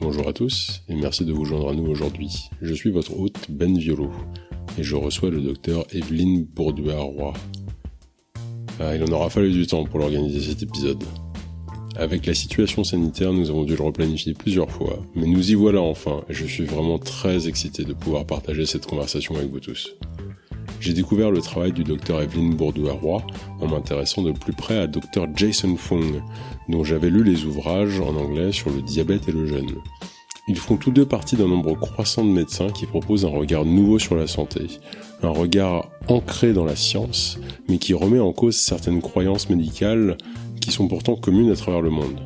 Bonjour à tous et merci de vous joindre à nous aujourd'hui. Je suis votre hôte Ben Violo et je reçois le docteur Evelyne Bourduin-Roy. Ah, il en aura fallu du temps pour l'organiser cet épisode. Avec la situation sanitaire, nous avons dû le replanifier plusieurs fois, mais nous y voilà enfin et je suis vraiment très excité de pouvoir partager cette conversation avec vous tous. J'ai découvert le travail du docteur Evelyne Bourduin-Roy en m'intéressant de plus près à docteur Jason Fung, dont j'avais lu les ouvrages en anglais sur le diabète et le jeûne. Ils font tous deux partie d'un nombre croissant de médecins qui proposent un regard nouveau sur la santé, un regard ancré dans la science, mais qui remet en cause certaines croyances médicales qui sont pourtant communes à travers le monde.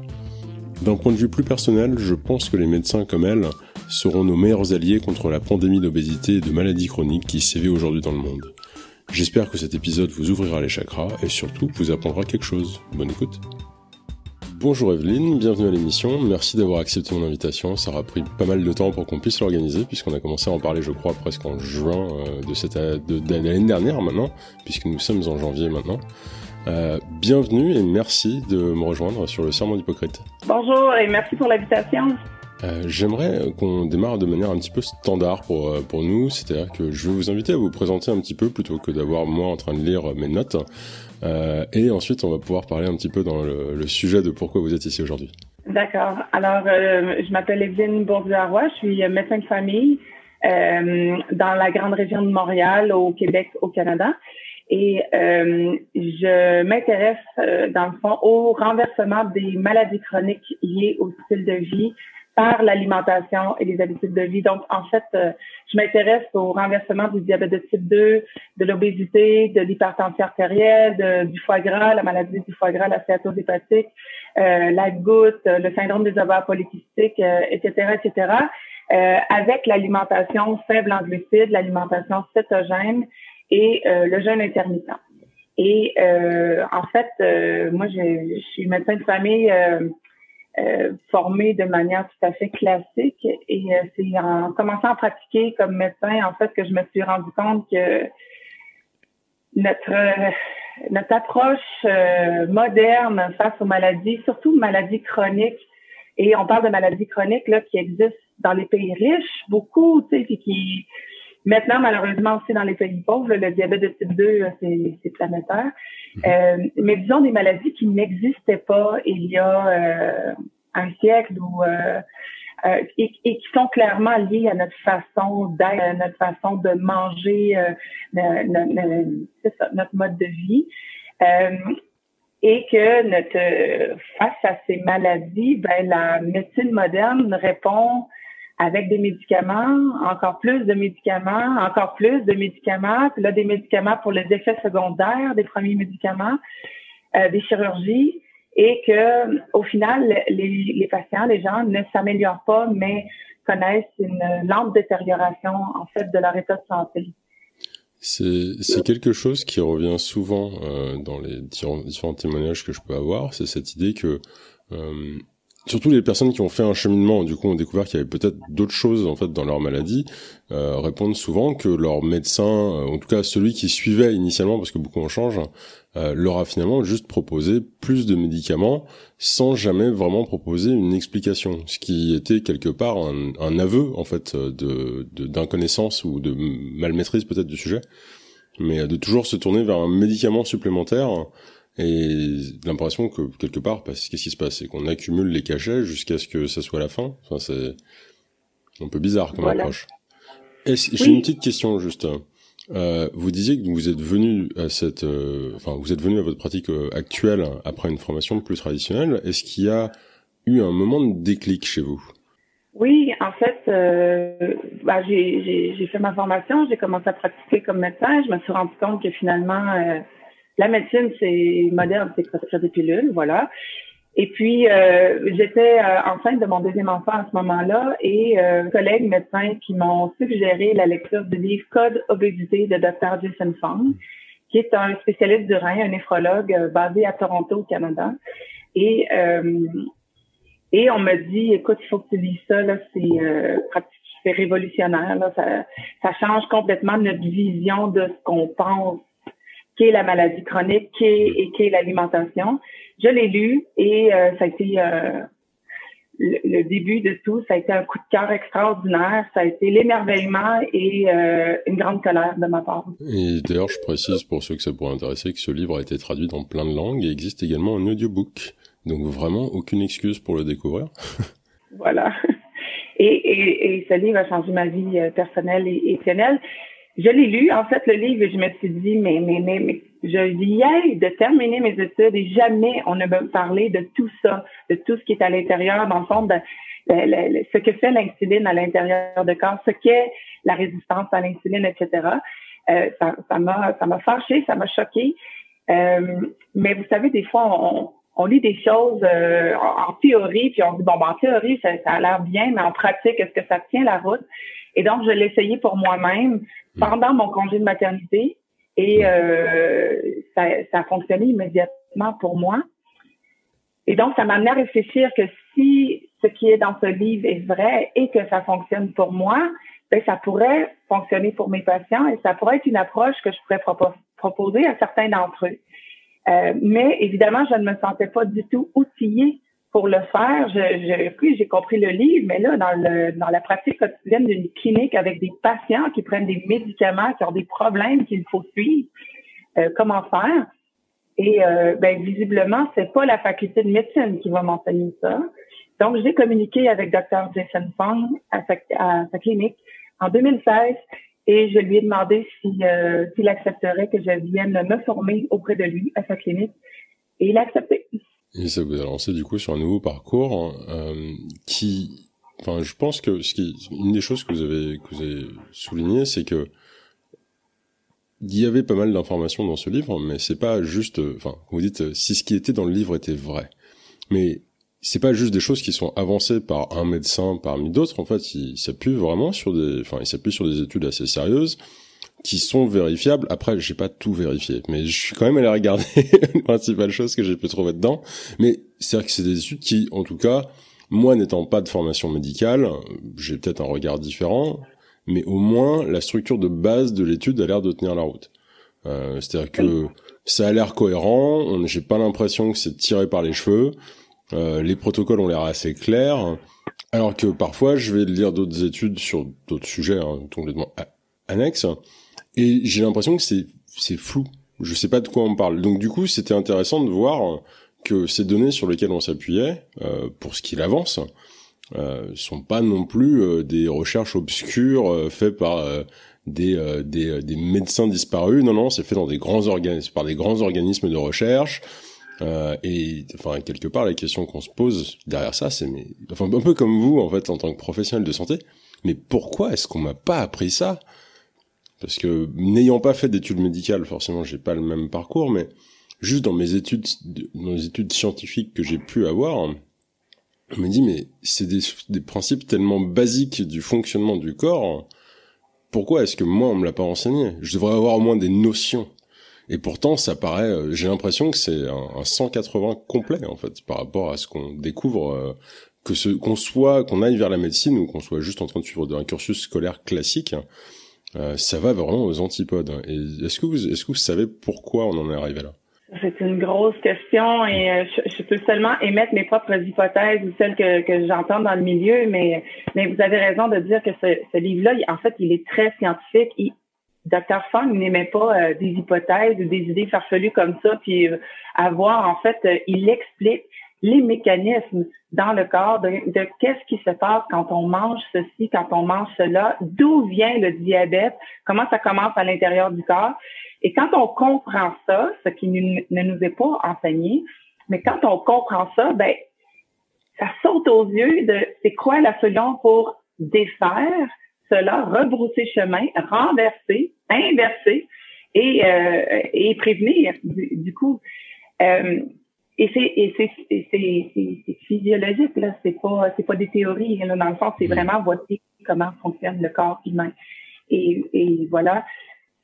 D'un point de vue plus personnel, je pense que les médecins comme elle seront nos meilleurs alliés contre la pandémie d'obésité et de maladies chroniques qui sévit aujourd'hui dans le monde. J'espère que cet épisode vous ouvrira les chakras et surtout vous apprendra quelque chose. Bonne écoute. Bonjour Evelyne, bienvenue à l'émission. Merci d'avoir accepté mon invitation. Ça aura pris pas mal de temps pour qu'on puisse l'organiser, puisqu'on a commencé à en parler, je crois, presque en juin euh, de cette de, l'année dernière maintenant, puisque nous sommes en janvier maintenant. Euh, bienvenue et merci de me rejoindre sur le serment d'Hippocrate. Bonjour et merci pour l'invitation. Euh, j'aimerais qu'on démarre de manière un petit peu standard pour, euh, pour nous, c'est-à-dire que je vais vous inviter à vous présenter un petit peu plutôt que d'avoir moi en train de lire mes notes. Euh, et ensuite, on va pouvoir parler un petit peu dans le, le sujet de pourquoi vous êtes ici aujourd'hui. D'accord. Alors, euh, je m'appelle Evelyne Bourdieu-Roy, je suis médecin de famille dans la grande région de Montréal, au Québec, au Canada. Et je m'intéresse, dans le fond, au renversement des maladies chroniques liées au style de vie, par l'alimentation et les habitudes de vie. Donc, en fait, euh, je m'intéresse au renversement du diabète de type 2, de l'obésité, de l'hypertension artérielle, du foie gras, la maladie du foie gras, la stéatose hépatique, euh, la goutte, le syndrome des ovaires polykystiques, etc., euh, etc., avec l'alimentation faible en glucides, l'alimentation cétogène et le jeûne intermittent. Et en fait, moi, je suis médecin de famille euh, formée de manière tout à fait classique. Et euh, c'est en commençant à pratiquer comme médecin, en fait, que je me suis rendu compte que notre notre approche euh, moderne face aux maladies, surtout maladies chroniques, et on parle de maladies chroniques là qui existent dans les pays riches, beaucoup, tu sais, qui maintenant malheureusement aussi dans les pays pauvres, le diabète de type 2, c'est planétaire. Mhm. Euh, mais disons des maladies qui n'existaient pas il y a euh, un siècle ou euh, et, et, qui sont clairement liées à notre façon d'être, à notre façon de manger, notre, notre mode de vie et que notre face à ces maladies, ben la médecine moderne répond avec des médicaments, encore plus de médicaments, encore plus de médicaments, puis là des médicaments pour les effets secondaires des premiers médicaments, euh, des chirurgies, et que au final les, les patients, les gens ne s'améliorent pas, mais connaissent une lente détérioration en fait de leur état de santé. C'est quelque chose qui revient souvent euh, dans les différents, témoignages que je peux avoir, c'est cette idée que euh, surtout les personnes qui ont fait un cheminement, du coup, ont découvert qu'il y avait peut-être d'autres choses en fait dans leur maladie, euh, répondent souvent que leur médecin, euh, en tout cas celui qui suivait initialement, parce que beaucoup en changent, euh, leur a finalement juste proposé plus de médicaments sans jamais vraiment proposer une explication, ce qui était quelque part un, aveu en fait de d'inconnaissance ou de malmaîtrise peut-être du sujet, mais de toujours se tourner vers un médicament supplémentaire et l'impression que quelque part, parce qu'est-ce qui se passe, c'est qu'on accumule les cachets jusqu'à ce que ça soit la fin. Enfin, c'est un peu bizarre comme approche. J'ai une petite question juste. Euh, vous disiez que vous êtes venu à cette, euh, enfin, vous êtes venu à votre pratique euh, actuelle après une formation plus traditionnelle. Est-ce qu'il y a eu un moment de déclic chez vous? Oui, en fait, euh, bah, j'ai fait ma formation, j'ai commencé à pratiquer comme médecin. Je me suis rendu compte que finalement la médecine, c'est moderne, c'est prescrire des pilules, voilà. Et puis, euh, j'étais euh, enceinte de mon deuxième enfant à ce moment-là et euh, collègues médecins qui m'ont suggéré la lecture du livre Code obésité de Dr. Jason Fong, qui est un spécialiste du rein, un néphrologue euh, basé à Toronto, au Canada. Et et on me dit, écoute, il faut que tu lis ça, là, c'est c'est révolutionnaire, là, ça, ça change complètement notre vision de ce qu'on pense qui est la maladie chronique, qui est, et qui est l'alimentation. Je l'ai lu et euh, ça a été euh, le, début de tout, ça a été un coup de cœur extraordinaire. Ça a été l'émerveillement et euh, une grande colère de ma part. Et d'ailleurs, je précise pour ceux que ça pourrait intéresser que ce livre a été traduit dans plein de langues et existe également en audiobook. Donc vraiment, aucune excuse pour le découvrir. voilà. Et, et, et, ce livre a changé ma vie euh, personnelle et étionnelle. Je l'ai lu, en fait, le livre, et je me suis dit, mais, mais, mais, mais je viens de terminer mes études et jamais on ne me parlé de tout ça, de tout ce qui est à l'intérieur, dans le fond, de, ce que fait l'insuline à l'intérieur de corps, ce qu'est la résistance à l'insuline, etc. Euh, ça m'a ça m'a fâché, ça m'a choqué. Euh, mais vous savez, des fois, on, on lit des choses euh, en théorie, puis on dit bon, ben, en théorie, ça, ça a l'air bien, mais en pratique, est-ce que ça tient la route? Et donc, je l'ai essayé pour moi-même pendant mon congé de maternité, et euh, ça, ça a fonctionné immédiatement pour moi. Et donc, ça m'a amené à réfléchir que si ce qui est dans ce livre est vrai et que ça fonctionne pour moi, ben, ça pourrait fonctionner pour mes patients et ça pourrait être une approche que je pourrais proposer à certains d'entre eux. Euh, mais évidemment, je ne me sentais pas du tout outillée pour le faire. Je, je, j'ai compris le livre, mais là, dans, le, dans la pratique quotidienne d'une clinique avec des patients qui prennent des médicaments, qui ont des problèmes qu'il faut suivre, euh, comment faire? Et euh, ben, visiblement, c'est pas la faculté de médecine qui va m'enseigner ça. Donc, j'ai communiqué avec Dr. Jason Fong à sa, à sa clinique en 2016 et je lui ai demandé euh, s'il accepterait que je vienne me former auprès de lui à sa clinique et il a accepté. Et ça vous a lancé du coup sur un nouveau parcours euh, qui, enfin, je pense que ce qui, une des choses que vous avez que vous avez souligné, c'est que il y avait pas mal d'informations dans ce livre, mais c'est pas juste, enfin, vous dites si ce qui était dans le livre était vrai, mais c'est pas juste des choses qui sont avancées par un médecin parmi d'autres. En fait, il s'appuie vraiment sur des, enfin, il s'appuie sur des études assez sérieuses qui sont vérifiables. Après, j'ai pas tout vérifié, mais je suis quand même allé regarder les principales choses que j'ai pu trouver dedans. Mais c'est vrai que c'est des études qui, en tout cas, moi n'étant pas de formation médicale, j'ai peut-être un regard différent, mais au moins la structure de base de l'étude a l'air de tenir la route. Euh, C'est-à-dire que ça a l'air cohérent. J'ai pas l'impression que c'est tiré par les cheveux. Euh, les protocoles ont l'air assez clairs, alors que parfois je vais lire d'autres études sur d'autres sujets hein, complètement annexes, et j'ai l'impression que c'est c'est flou. Je sais pas de quoi on parle. Donc du coup, c'était intéressant de voir que ces données sur lesquelles on s'appuyait euh, pour ce qu'il avance euh, sont pas non plus euh, des recherches obscures faites par des, des, des médecins disparus. Non, non, c'est fait dans des grands organismes, par des grands organismes de recherche. Euh, et enfin quelque part la question qu'on se pose derrière ça, c'est mais enfin un peu comme vous en fait en tant que professionnel de santé, mais pourquoi est-ce qu'on m'a pas appris ça? Parce que n'ayant pas fait d'études médicales, forcément j'ai pas le même parcours, mais juste dans mes études, dans les études scientifiques que j'ai pu avoir, on me dit mais c'est des, des principes tellement basiques du fonctionnement du corps. Pourquoi est-ce que moi on me l'a pas enseigné? Je devrais avoir au moins des notions. Et pourtant, ça paraît, euh, j'ai l'impression que c'est un, 180 complet en fait par rapport à ce qu'on découvre, euh, que ce qu'on soit, qu'on aille vers la médecine ou qu'on soit juste en train de suivre un cursus scolaire classique, euh, ça va vraiment aux antipodes. Et est-ce que vous, est-ce que vous savez pourquoi on en est arrivé là? C'est une grosse question et je, peux seulement émettre mes propres hypothèses ou celles que, que j'entends dans le milieu, mais mais vous avez raison de dire que ce, ce livre-là, en fait, il est très scientifique. Il, Dr. Fung n'aimait pas euh, des hypothèses ou des idées farfelues comme ça, puis euh, avoir, en fait, euh, il explique les mécanismes dans le corps de, qu'est-ce qui se passe quand on mange ceci, quand on mange cela, d'où vient le diabète, comment ça commence à l'intérieur du corps. Et quand on comprend ça, ce qui ne nous est pas enseigné, mais quand on comprend ça, ben, ça saute aux yeux de c'est quoi la solution pour défaire cela, rebrousser chemin, renverser, inverser et, euh, prévenir du, coup. Euh, et c'est et c'est physiologique là, c'est pas c'est pas des théories là, dans le fond, c'est vraiment voici comment fonctionne le corps humain. Et, et voilà,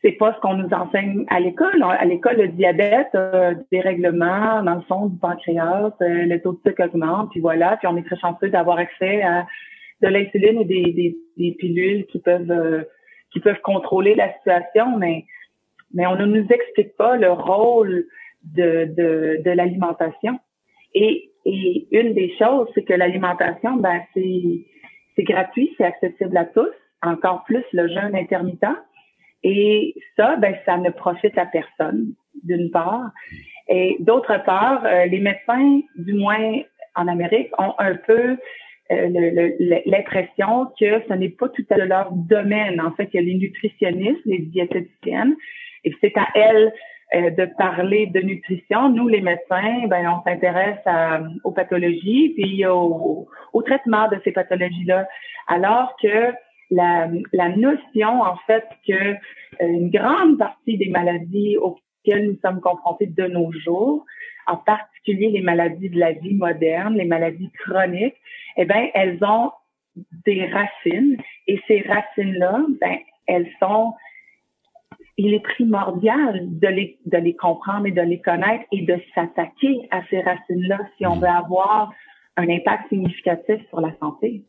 c'est pas ce qu'on nous enseigne à l'école. À l'école, le diabète, euh, des règlements dans le fond du pancréas, euh, le taux de sucre augmente, puis voilà, puis on est très chanceux d'avoir accès à de l'insuline ou des, des, des, pilules qui peuvent euh, qui peuvent contrôler la situation, mais mais on ne nous explique pas le rôle de, de, de l'alimentation. Et, Et une des choses, c'est que l'alimentation, ben c'est gratuit, c'est accessible à tous, encore plus le jeûne intermittent. Et ça, ben ça ne profite à personne, d'une part. Et d'autre part, euh, les médecins, du moins en Amérique, ont un peu euh, l'impression que ce n'est pas tout à leur domaine. En fait, il y a les nutritionnistes, les diététiciennes, et c'est à elles euh, de parler de nutrition. Nous, les médecins, ben, on s'intéresse aux pathologies puis au, au traitement de ces pathologies-là, alors que la, la, notion, en fait, que euh, une grande partie des maladies auxquelles nous sommes confrontés de nos jours, en particulier les maladies de la vie moderne, les maladies chroniques, eh bien, elles ont des racines et ces racines-là, ben, elles sont, il est primordial de les, de les comprendre et de les connaître et de s'attaquer à ces racines-là si on veut avoir un impact significatif sur la santé.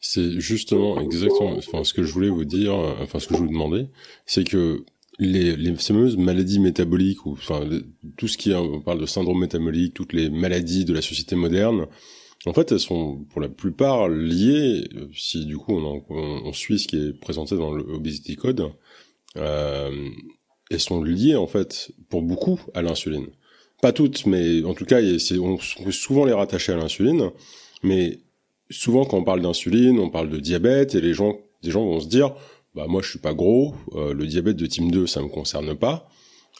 C'est justement exactement enfin, ce que je voulais vous dire, enfin ce que je vous demandais, c'est que les, les fameuses maladies métaboliques ou enfin tout ce qui est, on parle de syndrome métabolique, toutes les maladies de la société moderne, en fait, elles sont pour la plupart liées, si du coup on, on, suit ce qui est présenté dans l'Obesity Code, euh, sont liées en fait pour beaucoup à l'insuline. Pas toutes, mais en tout cas, on peut souvent les rattacher à l'insuline. Mais souvent, quand on parle d'insuline, on parle de diabète, et les gens, des gens vont se dire, bah moi je suis pas gros, euh, le diabète de type 2 ça me concerne pas.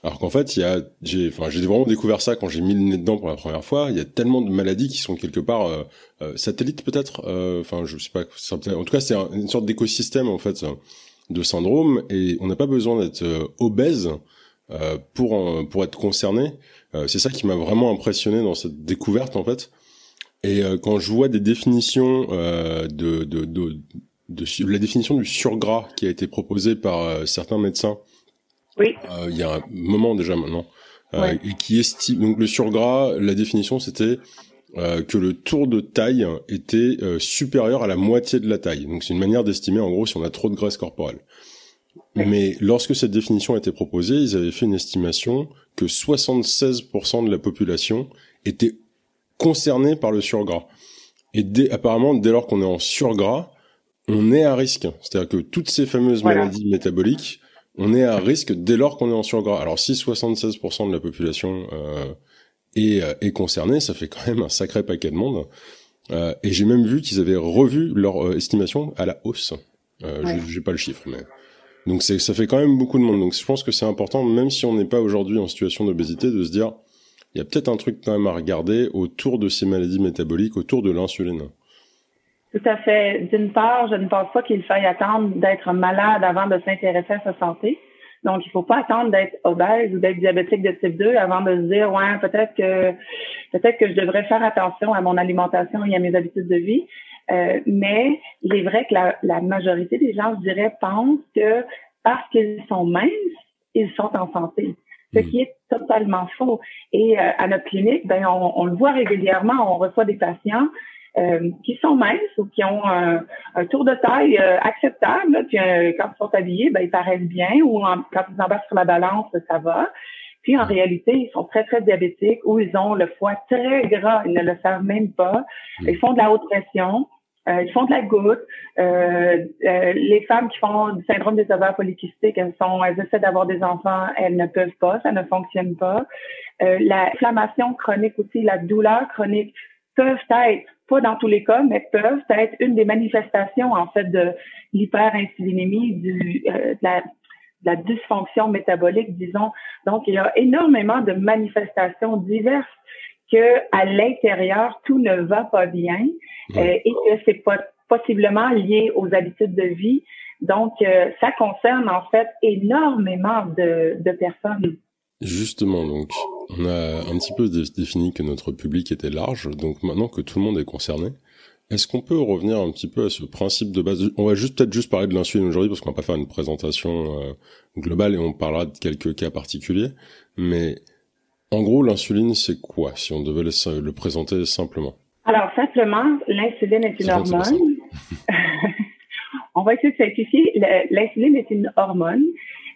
Alors qu'en fait, il y a, j'ai, enfin, j'ai vraiment découvert ça quand j'ai mis le nez dedans pour la première fois. Il y a tellement de maladies qui sont quelque part euh, euh satellites peut-être. Euh, enfin, je sais pas. En tout cas, c'est une sorte d'écosystème en fait de syndrome et on n'a pas besoin d'être euh, obèse pour pour être concerné. c'est ça qui m'a vraiment impressionné dans cette découverte en fait. Et quand je vois des définitions de, de, de, de, la définition du surgras qui a été proposée par certains médecins oui. Euh, il y a un moment déjà maintenant. Euh, et qui estime donc le surgras, la définition c'était euh, que le tour de taille était supérieur à la moitié de la taille. Donc c'est une manière d'estimer en gros si on a trop de graisse corporelle. Mais lorsque cette définition a été proposée, ils avaient fait une estimation que 76% de la population était concernée par le surgras. Et dès, apparemment, dès lors qu'on est en surgras, on est à risque. C'est-à-dire que toutes ces fameuses maladies métaboliques on est à risque dès lors qu'on est en surgras. Alors si 76% de la population euh, est, euh, est concernée, ça fait quand même un sacré paquet de monde. Euh, et j'ai même vu qu'ils avaient revu leur euh, estimation à la hausse. Euh, J'ai pas le chiffre, mais donc ça fait quand même beaucoup de monde. Donc je pense que c'est important, même si on n'est pas aujourd'hui en situation d'obésité, de se dire il y a peut-être un truc quand même à regarder autour de ces maladies métaboliques, autour de l'insuline. Tout à fait. D'une part, je ne pense pas qu'il faille attendre d'être malade avant de s'intéresser à sa santé. Donc, il faut pas attendre d'être obèse ou d'être diabétique de type 2 avant de se dire, ouais, peut-être que peut-être que je devrais faire attention à mon alimentation et à mes habitudes de vie. Euh, mais il est vrai que la, la, majorité des gens, je dirais, pensent que parce qu'ils sont minces, ils sont en santé. Ce qui est totalement faux. Et euh, à notre clinique, ben, on, on, le voit régulièrement, on reçoit des patients euh, qui sont minces ou qui ont un, tour de taille euh, acceptable. puis euh, quand ils sont habillés, ben, ils paraissent bien ou quand ils embarquent sur la balance, ça va. Puis en réalité, ils sont très, très diabétiques ou ils ont le foie très gras, ils ne le savent même pas. Mm. Ils font de la haute pression. ils font de la goutte. les femmes qui font du syndrome des ovaires polykystiques, elles sont, elles essaient d'avoir des enfants, elles ne peuvent pas, ça ne fonctionne pas. L'inflammation chronique aussi, la douleur chronique peuvent être pas dans tous les cas, mais peuvent être une des manifestations en fait de l'hyperinsulinémie, du, euh, de, la, de, la, dysfonction métabolique, disons. Donc, il y a énormément de manifestations diverses que à l'intérieur tout ne va pas bien euh, et que c'est pas possiblement lié aux habitudes de vie. Donc, euh, ça concerne en fait énormément de, de personnes. Justement, donc, on a un petit peu défini que notre public était large, donc maintenant que tout le monde est concerné, est-ce qu'on peut revenir un petit peu à ce principe de base? On va juste peut-être juste parler de l'insuline aujourd'hui parce qu'on va pas faire une présentation euh, globale et on parlera de quelques cas particuliers, mais en gros, l'insuline, c'est quoi si on devait le, présenter simplement? Alors simplement, l'insuline est une hormone. on va essayer de simplifier. L'insuline est une hormone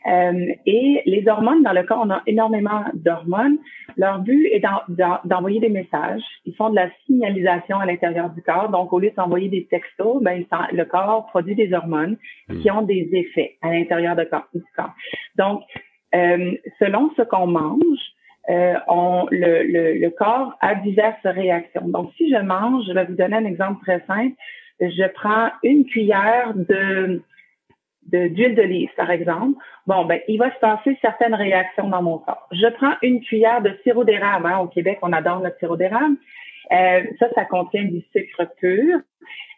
euh, et les hormones, dans le corps, on a énormément d'hormones. Leur but est d'envoyer des messages. Ils font de la signalisation à l'intérieur du corps. Donc, au lieu d'envoyer des textos, ben, le corps produit des hormones hmm. qui ont des effets à l'intérieur du corps. Donc, euh, selon ce qu'on mange, euh, on, le, le, le, corps a diverses réactions. Donc, si je mange, je vais vous donner un exemple très simple. Je prends une cuillère de d'huile d'olive, par exemple, bon, ben, il va se passer certaines réactions dans mon corps. Je prends une cuillère de sirop d'érable. Hein, au Québec, on adore le sirop d'érable. Euh, ça, ça contient du sucre pur.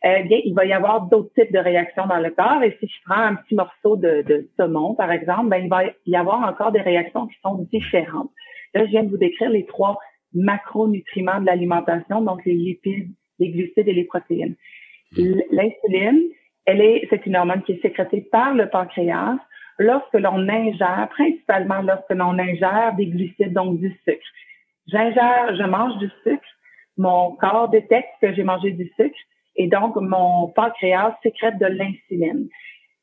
Eh bien, il va y avoir d'autres types de réactions dans le corps. Et si je prends un petit morceau de, de saumon, par exemple, ben, il va y avoir encore des réactions qui sont différentes. Là, je viens de vous décrire les trois macronutriments de l'alimentation, donc les lipides, les glucides et les protéines. L'insuline, elle est, c'est une hormone qui est sécrétée par le pancréas lorsque l'on ingère, principalement lorsque l'on ingère des glucides, donc du sucre. J'ingère, je mange du sucre, mon corps détecte que j'ai mangé du sucre et donc mon pancréas sécrète de l'insuline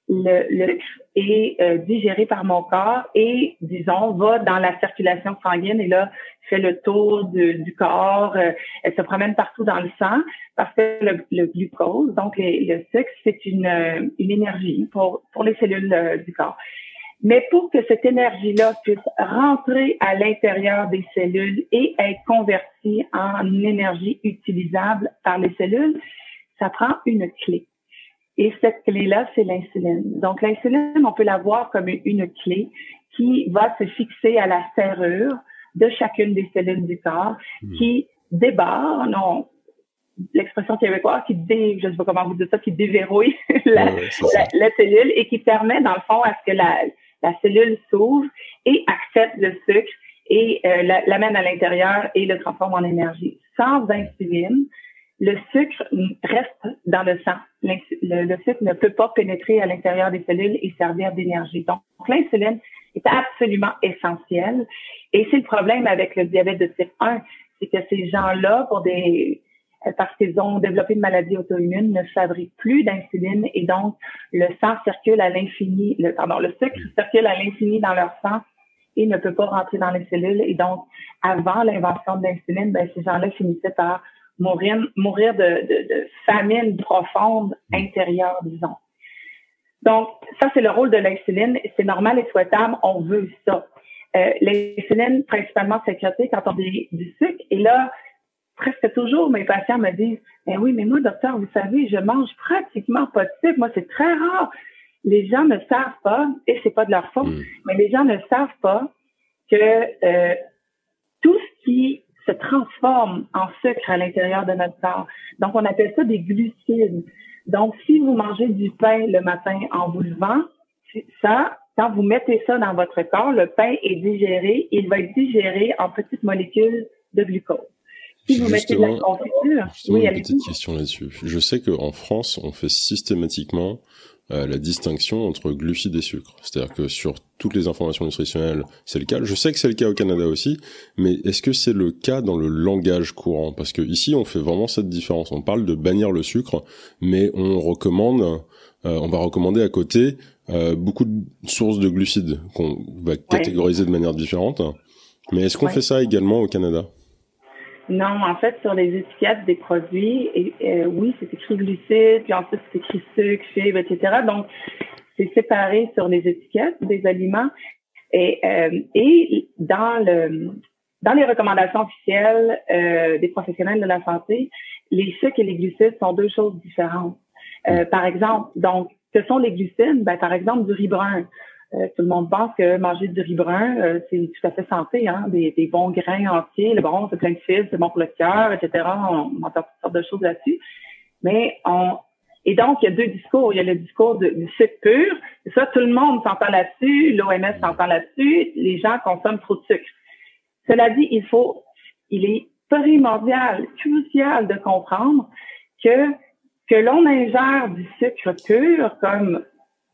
le, le est euh, digéré par mon corps et, disons, va dans la circulation sanguine et là, fait le tour du corps, euh, elle se promène partout dans le sang parce que le, glucose, donc le sucre, c'est une, euh, une énergie pour, pour les cellules du corps. Mais pour que cette énergie-là puisse rentrer à l'intérieur des cellules et être convertie en énergie utilisable par les cellules, ça prend une clé. Et cette clé-là, c'est l'insuline. Donc, l'insuline, on peut la voir comme une clé qui va se fixer à la serrure de chacune des cellules du corps, hmm. qui débarre, non, l'expression québécoise, qui dé, je sais pas comment vous dites ça, qui déverrouille la, la, cellule et qui permet, dans le fond, à ce que la, la cellule s'ouvre et accepte le sucre et euh, l'amène à l'intérieur et le transforme en énergie. Sans insuline, le sucre reste dans le sang. Le, sucre ne peut pas pénétrer à l'intérieur des cellules et servir d'énergie. Donc, l'insuline est absolument essentielle. Et c'est le problème avec le diabète de type 1, c'est que ces gens-là, pour des parce qu'ils ont développé une maladie auto-immune, ne fabriquent plus d'insuline et donc le sang circule à l'infini, le, pardon, le sucre circule à l'infini dans leur sang et ne peut pas rentrer dans les cellules. Et donc, avant l'invention de l'insuline, ben, ces gens-là finissaient par mourir, mourir de, de, de famine profonde mm. intérieure, disons. Donc, ça, c'est le rôle de l'insuline. C'est normal et souhaitable. On veut ça. Euh, l'insuline, principalement sécrétée quand on a du sucre. Et là, presque toujours, mes patients me disent, ben oui, mais moi, docteur, vous savez, je mange pratiquement pas de sucre. Moi, c'est très rare. Les gens ne savent pas, et c'est pas de leur faute, mm. mais les gens ne savent pas que euh, tout ce qui se transforme en sucre à l'intérieur de notre corps. Donc, on appelle ça des glucides. Donc, si vous mangez du pain le matin en vous levant, ça, quand vous mettez ça dans votre corps, le pain est digéré, il va être digéré en petites molécules de glucose. Si vous mettez de la confiture, oui, une petite question là-dessus. Je sais qu'en France, on fait systématiquement euh, la distinction entre glucides et sucres. C'est-à-dire que sur toutes les informations nutritionnelles, c'est le cas. Je sais que c'est le cas au Canada aussi, mais est-ce que c'est le cas dans le langage courant? Parce que ici, on fait vraiment cette différence. On parle de bannir le sucre, mais on recommande, euh, on va recommander à côté euh, beaucoup de sources de glucides qu'on va catégoriser de manière différente. Mais est-ce qu'on fait ça également au Canada? Non, en fait, sur les étiquettes des produits, euh, oui, c'est écrit glucides, puis ensuite c'est écrit sucre, fibres, etc. Donc, c'est séparé sur les étiquettes des aliments. Et, euh, et dans le dans les recommandations officielles euh, des professionnels de la santé, les sucres et les glucides sont deux choses différentes. par exemple, donc, ce sont les glucides? Ben, par exemple, du riz brun. Euh, tout le monde pense que manger du riz brun, euh, c'est tout à fait santé, hein? des, des, bons grains entiers, le bon, c'est plein de fibres, c'est bon pour le cœur, etc. On, entend toutes sortes de choses là-dessus. Mais on et donc, il y a deux discours. Il y a le discours du sucre pur. Et ça, tout le monde s'entend là-dessus. L'OMS s'entend là-dessus. Les gens consomment trop de sucre. Cela dit, il faut, il est primordial, crucial de comprendre que que l'on ingère du sucre pur, comme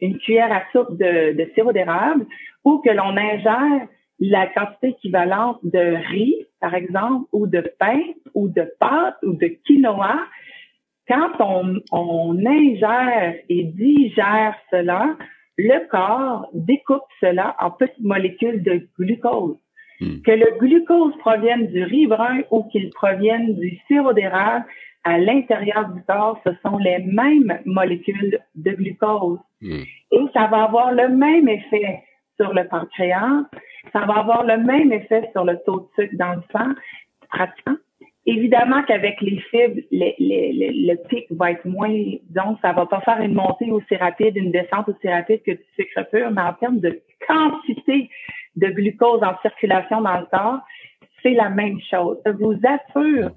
une cuillère à soupe de, de sirop d'érable ou que l'on ingère la quantité équivalente de riz, par exemple, ou de pain, ou de pâte, ou de quinoa, quand on, on ingère et digère cela, le corps découpe cela en petites molécules de glucose. Hmm. Que le glucose provienne du riz brun ou qu'il provienne du sirop d'érable, à l'intérieur du corps, ce sont les mêmes molécules de glucose. Hmm. Et ça va avoir le même effet sur le pancréas, ça va avoir le même effet sur le taux de sucre dans le sang, pratiquement. Évidemment qu'avec les fibres, le pic va être moins, donc ça va pas faire une montée aussi rapide, une descente aussi rapide que du sucre pur, mais en termes de quantité de glucose en circulation dans le corps, c'est la même chose. Je vous assure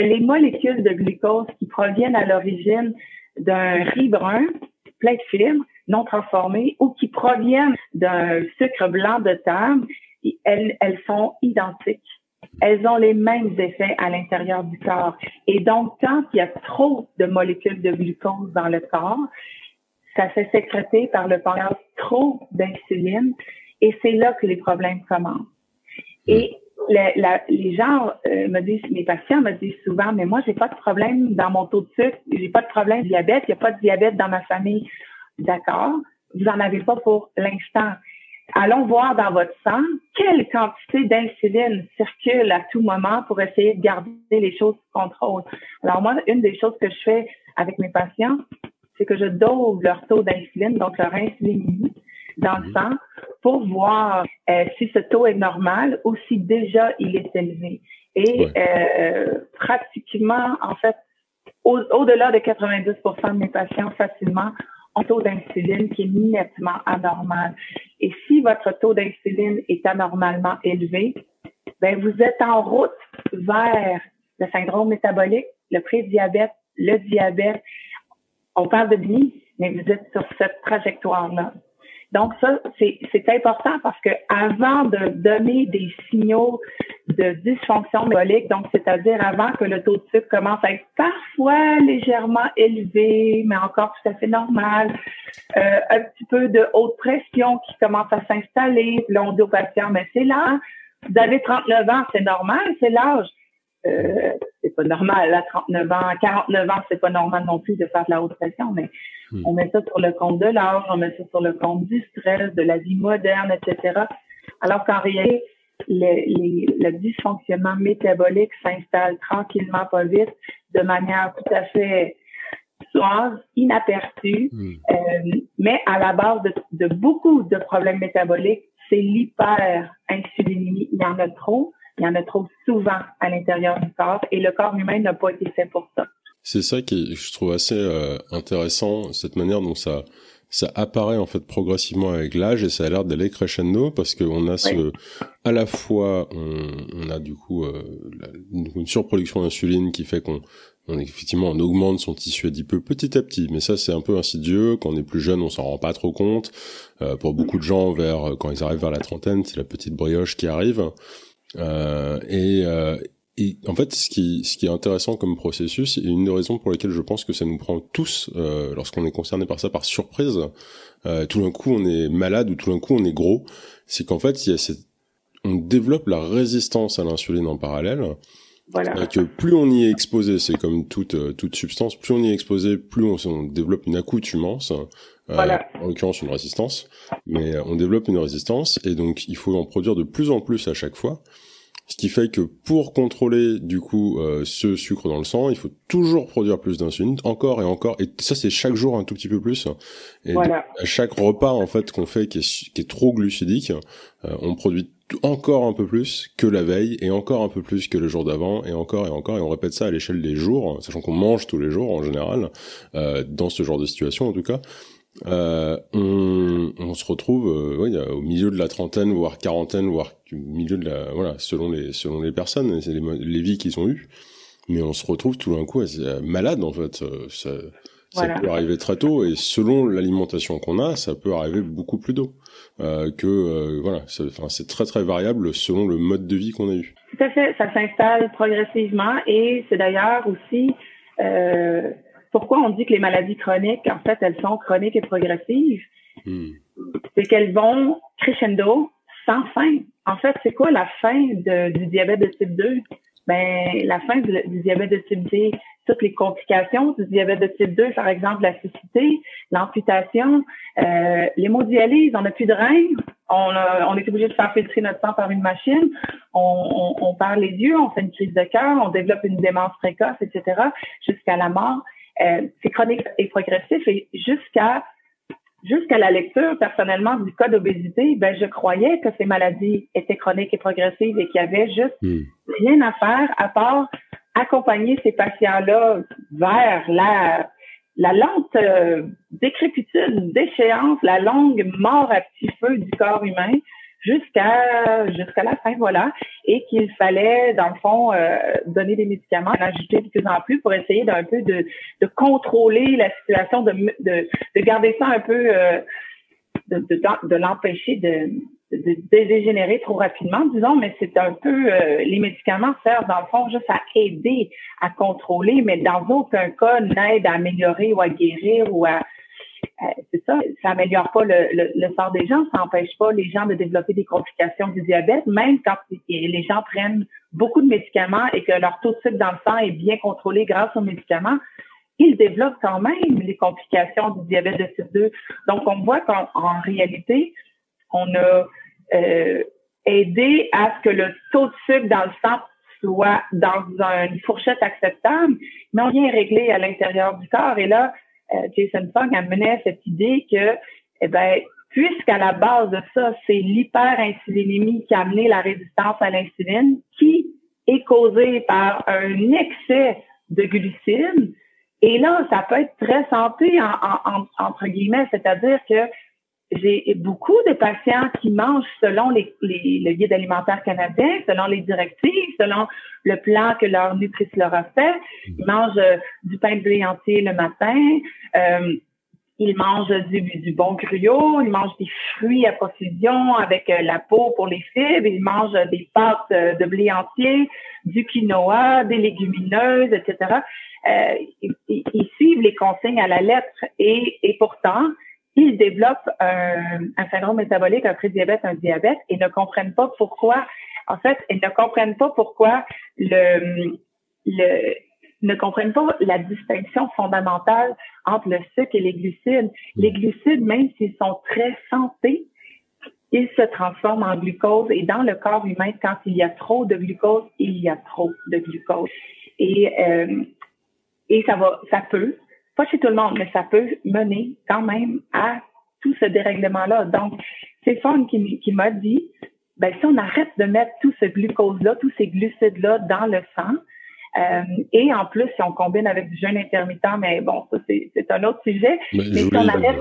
les molécules de glucose qui proviennent à l'origine d'un riz brun plein de fibres non transformées ou qui proviennent d'un sucre blanc de table, elles, elles sont identiques. Elles ont les mêmes effets à l'intérieur du corps. Et donc, quand il y a trop de molécules de glucose dans le corps, ça fait sécréter par le pancréas trop d'insuline et c'est là que les problèmes commencent. Et les gens euh, me disent, mes patients me disent souvent, mais moi, j'ai pas de problème dans mon taux de sucre, j'ai pas de problème de diabète, il n'y a pas de diabète dans ma famille. D'accord, vous en avez pas pour l'instant. Allons voir dans votre sang quelle quantité d'insuline circule à tout moment pour essayer de garder les choses sous contrôle. Alors moi, une des choses que je fais avec mes patients, c'est que je dose leur taux d'insuline, donc leur insuline dans le mhm. sang pour voir euh, si ce taux est normal ou si déjà il est élevé. Et euh, pratiquement, en fait, au-delà de 90% de mes patients facilement ont un taux d'insuline qui est nettement anormal. Et si votre taux d'insuline est anormalement élevé, ben vous êtes en route vers le syndrome métabolique, le prédiabète, le diabète. On parle de vie, mais vous êtes sur cette trajectoire-là. Donc ça, c'est important parce que avant de donner des signaux de dysfonction métabolique, donc c'est-à-dire avant que le taux de sucre commence à être parfois légèrement élevé, mais encore tout à fait normal, euh, un petit peu de haute pression qui commence à s'installer, là on dit patients, mais c'est là, vous avez 39 ans, c'est normal, c'est l'âge. Euh, c'est pas normal à 39 ans, 49 ans, c'est pas normal non plus de faire de la haute pression, mais Hmm. On met ça sur le compte de l'âge, on met ça sur le compte du stress, de la vie moderne, etc. Alors qu'en réalité, le, dysfonctionnement métabolique s'installe tranquillement, pas vite, de manière tout à fait suave, inaperçue, hmm. euh, mais à la base de, beaucoup de problèmes métaboliques, c'est l'hyper-insulinémie. Il y en a trop, il y en a trop souvent à l'intérieur du corps et le corps humain n'a pas été fait pour ça. C'est ça qui je trouve assez euh, intéressant, cette manière dont ça ça apparaît en fait progressivement avec l'âge et ça a l'air d'aller crescendo parce qu'on a ce à la fois on, a du coup euh, une, surproduction d'insuline qui fait qu'on on effectivement on augmente son tissu adipeux petit à petit. Mais ça c'est un peu insidieux. Quand on est plus jeune on s'en rend pas trop compte. Euh, pour beaucoup de gens vers quand ils arrivent vers la trentaine c'est la petite brioche qui arrive et, et en fait, ce qui, ce qui est intéressant comme processus, et une des raisons pour lesquelles je pense que ça nous prend tous, euh, lorsqu'on est concerné par ça, par surprise, euh, tout d'un coup on est malade ou tout d'un coup on est gros, c'est qu'en fait, il y a cette, on développe la résistance à l'insuline en parallèle. Voilà. Et que plus on y est exposé, c'est comme toute euh, toute substance, plus on y est exposé, plus on, on développe une accoutumance, euh, voilà. en l'occurrence une résistance, mais on développe une résistance et donc il faut en produire de plus en plus à chaque fois. Ce qui fait que pour contrôler du coup euh, ce sucre dans le sang, il faut toujours produire plus d'insuline, encore et encore. Et ça c'est chaque jour un tout petit peu plus. Et à chaque repas en fait qu'on fait qui est, qui est, trop glucidique, euh, on produit encore un peu plus que la veille et encore un peu plus que le jour d'avant et encore et encore et on répète ça à l'échelle des jours, sachant qu'on mange tous les jours en général euh, dans ce genre de situation en tout cas. Euh, on, on, se retrouve euh, au milieu de la trentaine, voire quarantaine, voire milieu de la voilà, selon les selon les personnes, c'est les, les, vies qu'ils ont eues. Mais on se retrouve tout d'un coup euh, malade en fait. Ça, ça peut arriver très tôt et selon l'alimentation qu'on a, ça peut arriver beaucoup plus tôt. Euh, que voilà, c'est très très variable selon le mode de vie qu'on a eu. Tout à fait, ça s'installe progressivement et c'est d'ailleurs aussi euh, pourquoi on dit que les maladies chroniques, en fait, elles sont chroniques et progressives? Hmm. C'est qu'elles vont crescendo sans fin. En fait, c'est quoi la fin de, du diabète de type 2? Ben la fin du, diabète de type D, toutes les complications du diabète de type 2, par exemple la cécité, l'amputation, euh, l'hémodialyse, on n'a plus de rein, on, on est obligé de faire filtrer notre sang par une machine, on, on, on perd les yeux, on fait une crise de cœur, on développe une démence précoce, etc., jusqu'à la mort. Euh, c'est chronique et progressif et jusqu'à jusqu'à la lecture personnellement du code d'obésité, ben je croyais que ces maladies étaient chroniques et progressives et qu'il y avait juste hmm. rien à faire à part accompagner ces patients-là vers la la lente euh, décrépitude, déchéance, la longue mort à petit feu du corps humain jusqu'à jusqu'à la fin, voilà, et qu'il fallait, dans le fond, euh, donner des médicaments, en ajouter de plus en plus pour essayer d'un peu de, de contrôler la situation, de, de, de garder ça un peu, euh, de, de, de l'empêcher de, de, dégénérer trop rapidement, disons, mais c'est un peu, euh, les médicaments servent dans le fond juste à aider à contrôler, mais dans aucun cas n'aident à améliorer ou à guérir ou à c'est ça, ça améliore pas le, le, sort des gens, ça n'empêche pas les gens de développer des complications du diabète, même quand les gens prennent beaucoup de médicaments et que leur taux de sucre dans le sang est bien contrôlé grâce aux médicaments, ils développent quand même les complications du diabète de type 2. Donc, on voit qu'en réalité, on a euh, aidé à ce que le taux de sucre dans le sang soit dans une fourchette acceptable, mais on vient régler à l'intérieur du corps. Et là, euh, Jason Fogg amenait cette idée que, eh ben, puisqu'à la base de ça, c'est l'hyperinsulinémie qui a amené la résistance à l'insuline, qui est causée par un excès de glucides. Et là, ça peut être très santé, entre guillemets, c'est-à-dire que j'ai beaucoup de patients qui mangent selon les, les, le guide alimentaire canadien, selon les directives, selon le plan que leur nutrice leur a fait. Ils mangent euh, du pain de blé entier le matin. Euh, ils mangent du, du, bon gruau, ils mangent des fruits à profusion avec euh, la peau pour les fibres, ils mangent des pâtes de blé entier, du quinoa, des légumineuses, etc. Ils, ils, suivent les consignes à la lettre et, et pourtant, ils développent un, un syndrome métabolique, un prédiabète, un diabète et ne comprennent pas pourquoi, en fait, ils ne comprennent pas pourquoi le, le ne comprennent pas la distinction fondamentale entre le sucre et les glucides. Les glucides, même s'ils sont très santé, ils se transforment en glucose et dans le corps humain, quand il y a trop de glucose, il y a trop de glucose. Et, euh, et ça va, ça peut pas chez tout le monde, mais ça peut mener quand même à tout ce dérèglement-là. Donc, c'est Fon qui, qui m'a dit, ben, si on arrête de mettre tout ce glucose-là, tous ces glucides-là dans le sang, euh, et en plus, si on combine avec du jeûne intermittent, mais bon, ça, c'est un autre sujet. Mais, si on arrête...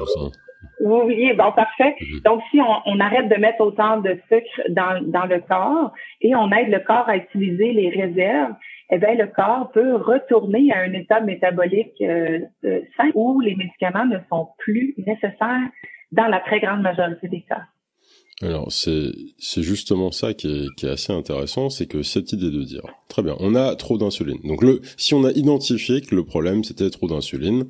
Oui, oui, bon, parfait. Mhm. Donc, si on, on, arrête de mettre autant de sucre dans, dans le corps et on aide le corps à utiliser les réserves, eh bien, le corps peut retourner à un état métabolique euh, euh, sain où les médicaments ne sont plus nécessaires dans la très grande majorité des cas. Alors c'est c'est justement ça qui est, qui est assez intéressant, c'est que cette idée de dire très bien, on a trop d'insuline. Donc le si on a identifié que le problème c'était trop d'insuline,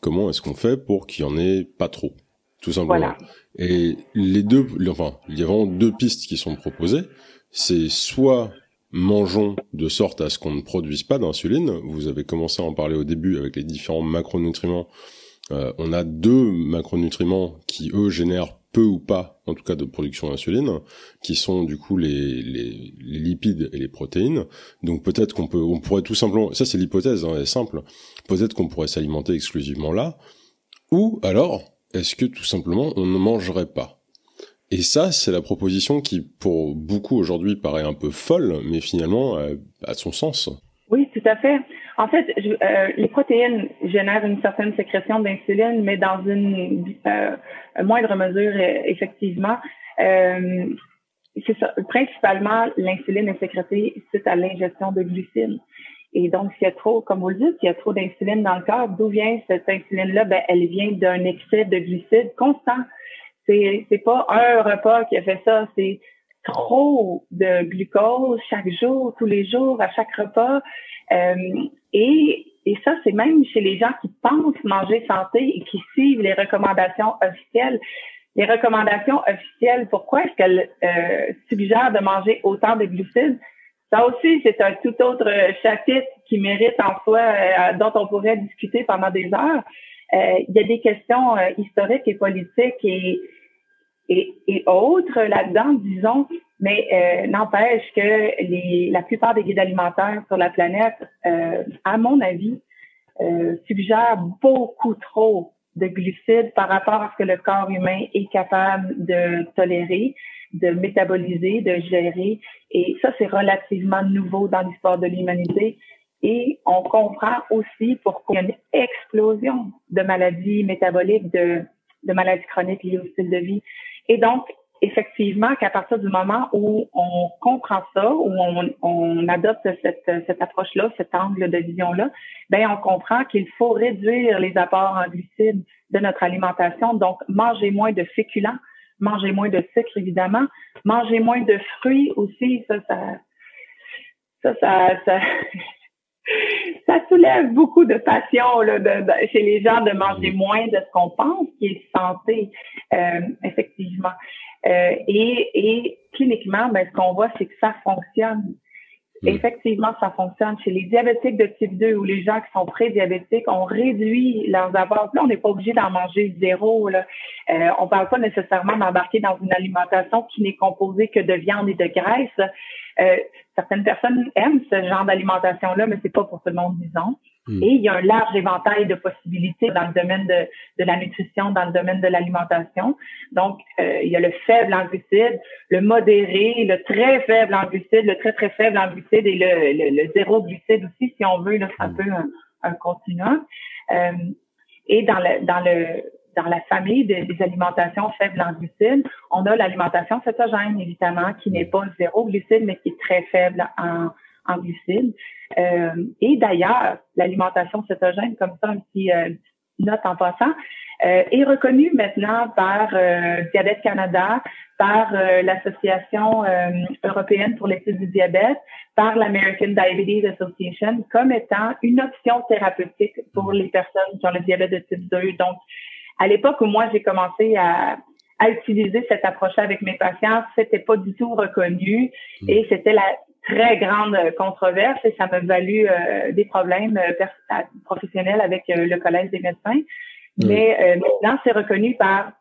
comment est-ce qu'on fait pour qu'il y en ait pas trop, tout simplement? Voilà. Et les deux, enfin il y a vraiment deux pistes qui sont proposées. C'est soit mangeons de sorte à ce qu'on ne produise pas d'insuline. Vous avez commencé à en parler au début avec les différents macronutriments. Euh, on a deux macronutriments qui eux génèrent peu ou pas, en tout cas de production d'insuline, qui sont du coup les, lipides et les protéines. Donc peut-être qu'on peut, on pourrait tout simplement, ça c'est l'hypothèse, hein, simple. Peut-être qu'on pourrait s'alimenter exclusivement là. Ou alors, est-ce que tout simplement on ne mangerait pas? Et ça, c'est la proposition qui, pour beaucoup aujourd'hui, paraît un peu folle, mais finalement euh, a son sens. Oui, tout à fait. En fait, euh, les protéines génèrent une certaine sécrétion d'insuline, mais dans une euh, moindre mesure, effectivement. c'est ça. Principalement, l'insuline est sécrétée suite à l'ingestion de glucides. Et donc, s'il y a trop, comme vous le dites, s'il y a trop d'insuline dans le corps, d'où vient cette insuline-là? Ben, elle vient d'un excès de glucides constant. C'est, c'est pas un repas qui a fait ça, c'est trop de glucose chaque jour, tous les jours, à chaque repas. Euh, et, et ça, c'est même chez les gens qui pensent manger santé et qui suivent les recommandations officielles. Les recommandations officielles, pourquoi est-ce qu'elles euh, suggèrent de manger autant de glucides? ça aussi, c'est un tout autre chapitre qui mérite en soi, euh, dont on pourrait discuter pendant des heures. Euh, il y a des questions euh, historiques et politiques et, autres là-dedans, disons, mais n'empêche que la plupart des guides alimentaires sur la planète, à mon avis, suggèrent beaucoup trop de glucides par rapport à ce que le corps humain est capable de tolérer de métaboliser, de gérer. Et ça, c'est relativement nouveau dans l'histoire de l'humanité. Et on comprend aussi pourquoi il y a une explosion de maladies métaboliques, de, de maladies chroniques liées au style de vie. Et donc, effectivement, qu'à partir du moment où on comprend ça, où on, on adopte cette, cette approche-là, cet angle de vision-là, ben on comprend qu'il faut réduire les apports en glucides de notre alimentation, donc manger moins de féculents, manger moins de sucre, évidemment, manger moins de fruits aussi, ça, ça, ça, ça, ça, soulève beaucoup de passion là, de, chez les gens de manger moins de ce qu'on pense qui est santé, euh, effectivement. Euh, et, et cliniquement, ben, ce qu'on voit, c'est que ça fonctionne. Mm. Effectivement, ça fonctionne. Chez les diabétiques de type 2 ou les gens qui sont pré-diabétiques, on réduit leurs apports. Là, on n'est pas obligé d'en manger zéro. Là. Euh, on parle pas nécessairement d'embarquer dans une alimentation qui n'est composée que de viande et de graisse. Euh, certaines personnes aiment ce genre d'alimentation-là, mais c'est pas pour tout le monde, disons. Hmm. Et il y a un large éventail de possibilités dans le domaine de, de la nutrition, dans le domaine de l'alimentation. Donc, euh, il y a le faible en glucides, le modéré, le très faible en glucides, le très, très faible en glucides et le, le, zéro glucide aussi, si on veut, là, c'est un hmm. peu un, un continuum. Euh, et dans le, dans le dans la famille des, alimentations faibles en glucides, on a l'alimentation cétogène, évidemment, qui n'est pas zéro glucide, mais qui est très faible en, en glucides. Euh, et d'ailleurs, l'alimentation cétogène, comme ça, un petit euh, note en passant, euh, est reconnue maintenant par euh, Diabète Canada, par euh, l'Association européenne pour l'étude du diabète, par l'American Diabetes Association comme étant une option thérapeutique pour les personnes qui ont le diabète de type 2. Donc, à l'époque où moi j'ai commencé à, à utiliser cette approche avec mes patients, c'était pas du tout reconnu mm. et c'était la très grande controverse et ça m'a valu euh, des problèmes euh, professionnels avec euh, le collège des médecins. Mm. Mais maintenant, c'est reconnu par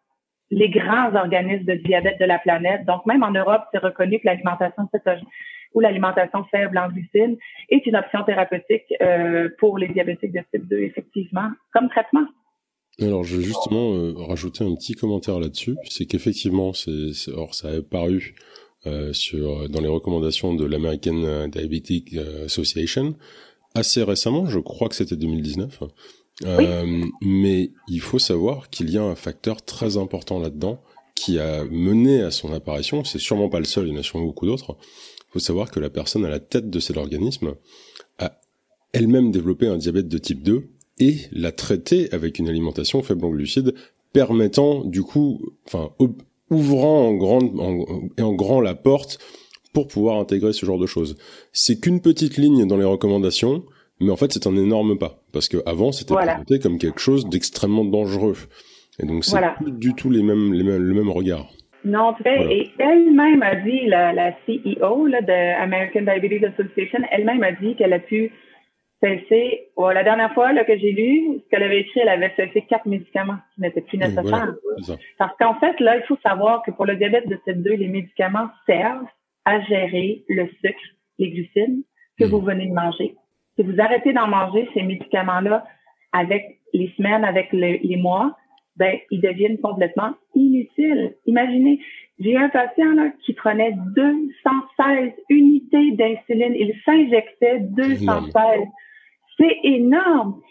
les grands organismes de diabète de la planète. Donc, même en Europe, c'est reconnu que l'alimentation cétogène ou l'alimentation faible en glucides est une option thérapeutique pour les diabétiques de type 2, effectivement, comme traitement. Alors, je vais justement euh, rajouter un petit commentaire là-dessus. C'est qu'effectivement, c'est, or ça a paru euh, sur dans les recommandations de l'American Diabetic Association assez récemment. Je crois que c'était 2019. Euh, mais il faut savoir qu'il y a un facteur très important là-dedans qui a mené à son apparition. C'est sûrement pas le seul, il y en a sûrement beaucoup d'autres. Il faut savoir que la personne à la tête de cet organisme a elle-même développé un diabète de type 2 et la traiter avec une alimentation faible en glucides, permettant du coup, enfin, ouvrant en grand, et en grand la porte pour pouvoir intégrer ce genre de choses. C'est qu'une petite ligne dans les recommandations, mais en fait c'est un énorme pas parce que avant c'était présenté comme quelque chose d'extrêmement dangereux. Et donc c'est plus du tout les mêmes, les mêmes, le même regard. Non, tout fait. Et elle-même a dit, la, la CEO là, de American Diabetes Association, elle-même a dit qu'elle a pu cessé, la dernière fois là, que j'ai lu, ce qu'elle avait écrit, elle avait cessé quatre médicaments qui n'étaient plus nécessaires. Parce qu'en fait, là, il faut savoir que pour le diabète de type 2, les médicaments servent à gérer le sucre, les glucides que vous hmm. venez de manger. Si vous arrêtez d'en manger ces médicaments-là avec les semaines, avec les mois, ben, ils deviennent complètement inutiles. Imaginez, j'ai un patient là, qui prenait 216 unités d'insuline. Il s'injectait 216. C'est énorme.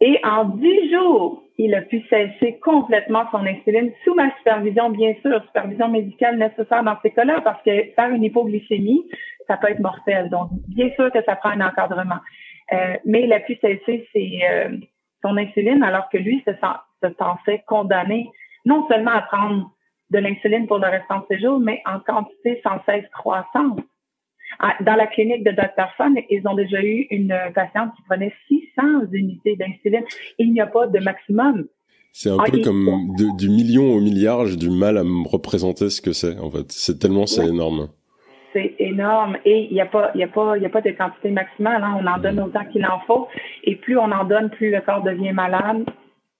Et en dix jours, il a pu cesser complètement son insuline sous ma supervision, bien sûr, supervision médicale nécessaire dans ces cas-là, parce que faire une hypoglycémie, ça peut être mortel. Donc, bien sûr que ça prend un encadrement. Euh, mais il a pu cesser euh, son insuline alors que lui se, se pensait condamné non seulement à prendre de l'insuline pour le restant de ses jours, mais en quantité sans cesse croissante. Ah, dans la clinique de Dr. Ils ont déjà eu une patiente qui prenait 600 unités d'insuline. Il n'y a pas de maximum. C'est un ah, peu comme du million au milliard, j'ai du mal à me représenter ce que c'est, en fait. C'est tellement, c'est énorme. c'est énorme et il n'y a pas, il a pas, il a pas de quantité maximale. Hein. On en donne autant qu'il en faut et plus on en donne, plus le corps devient malade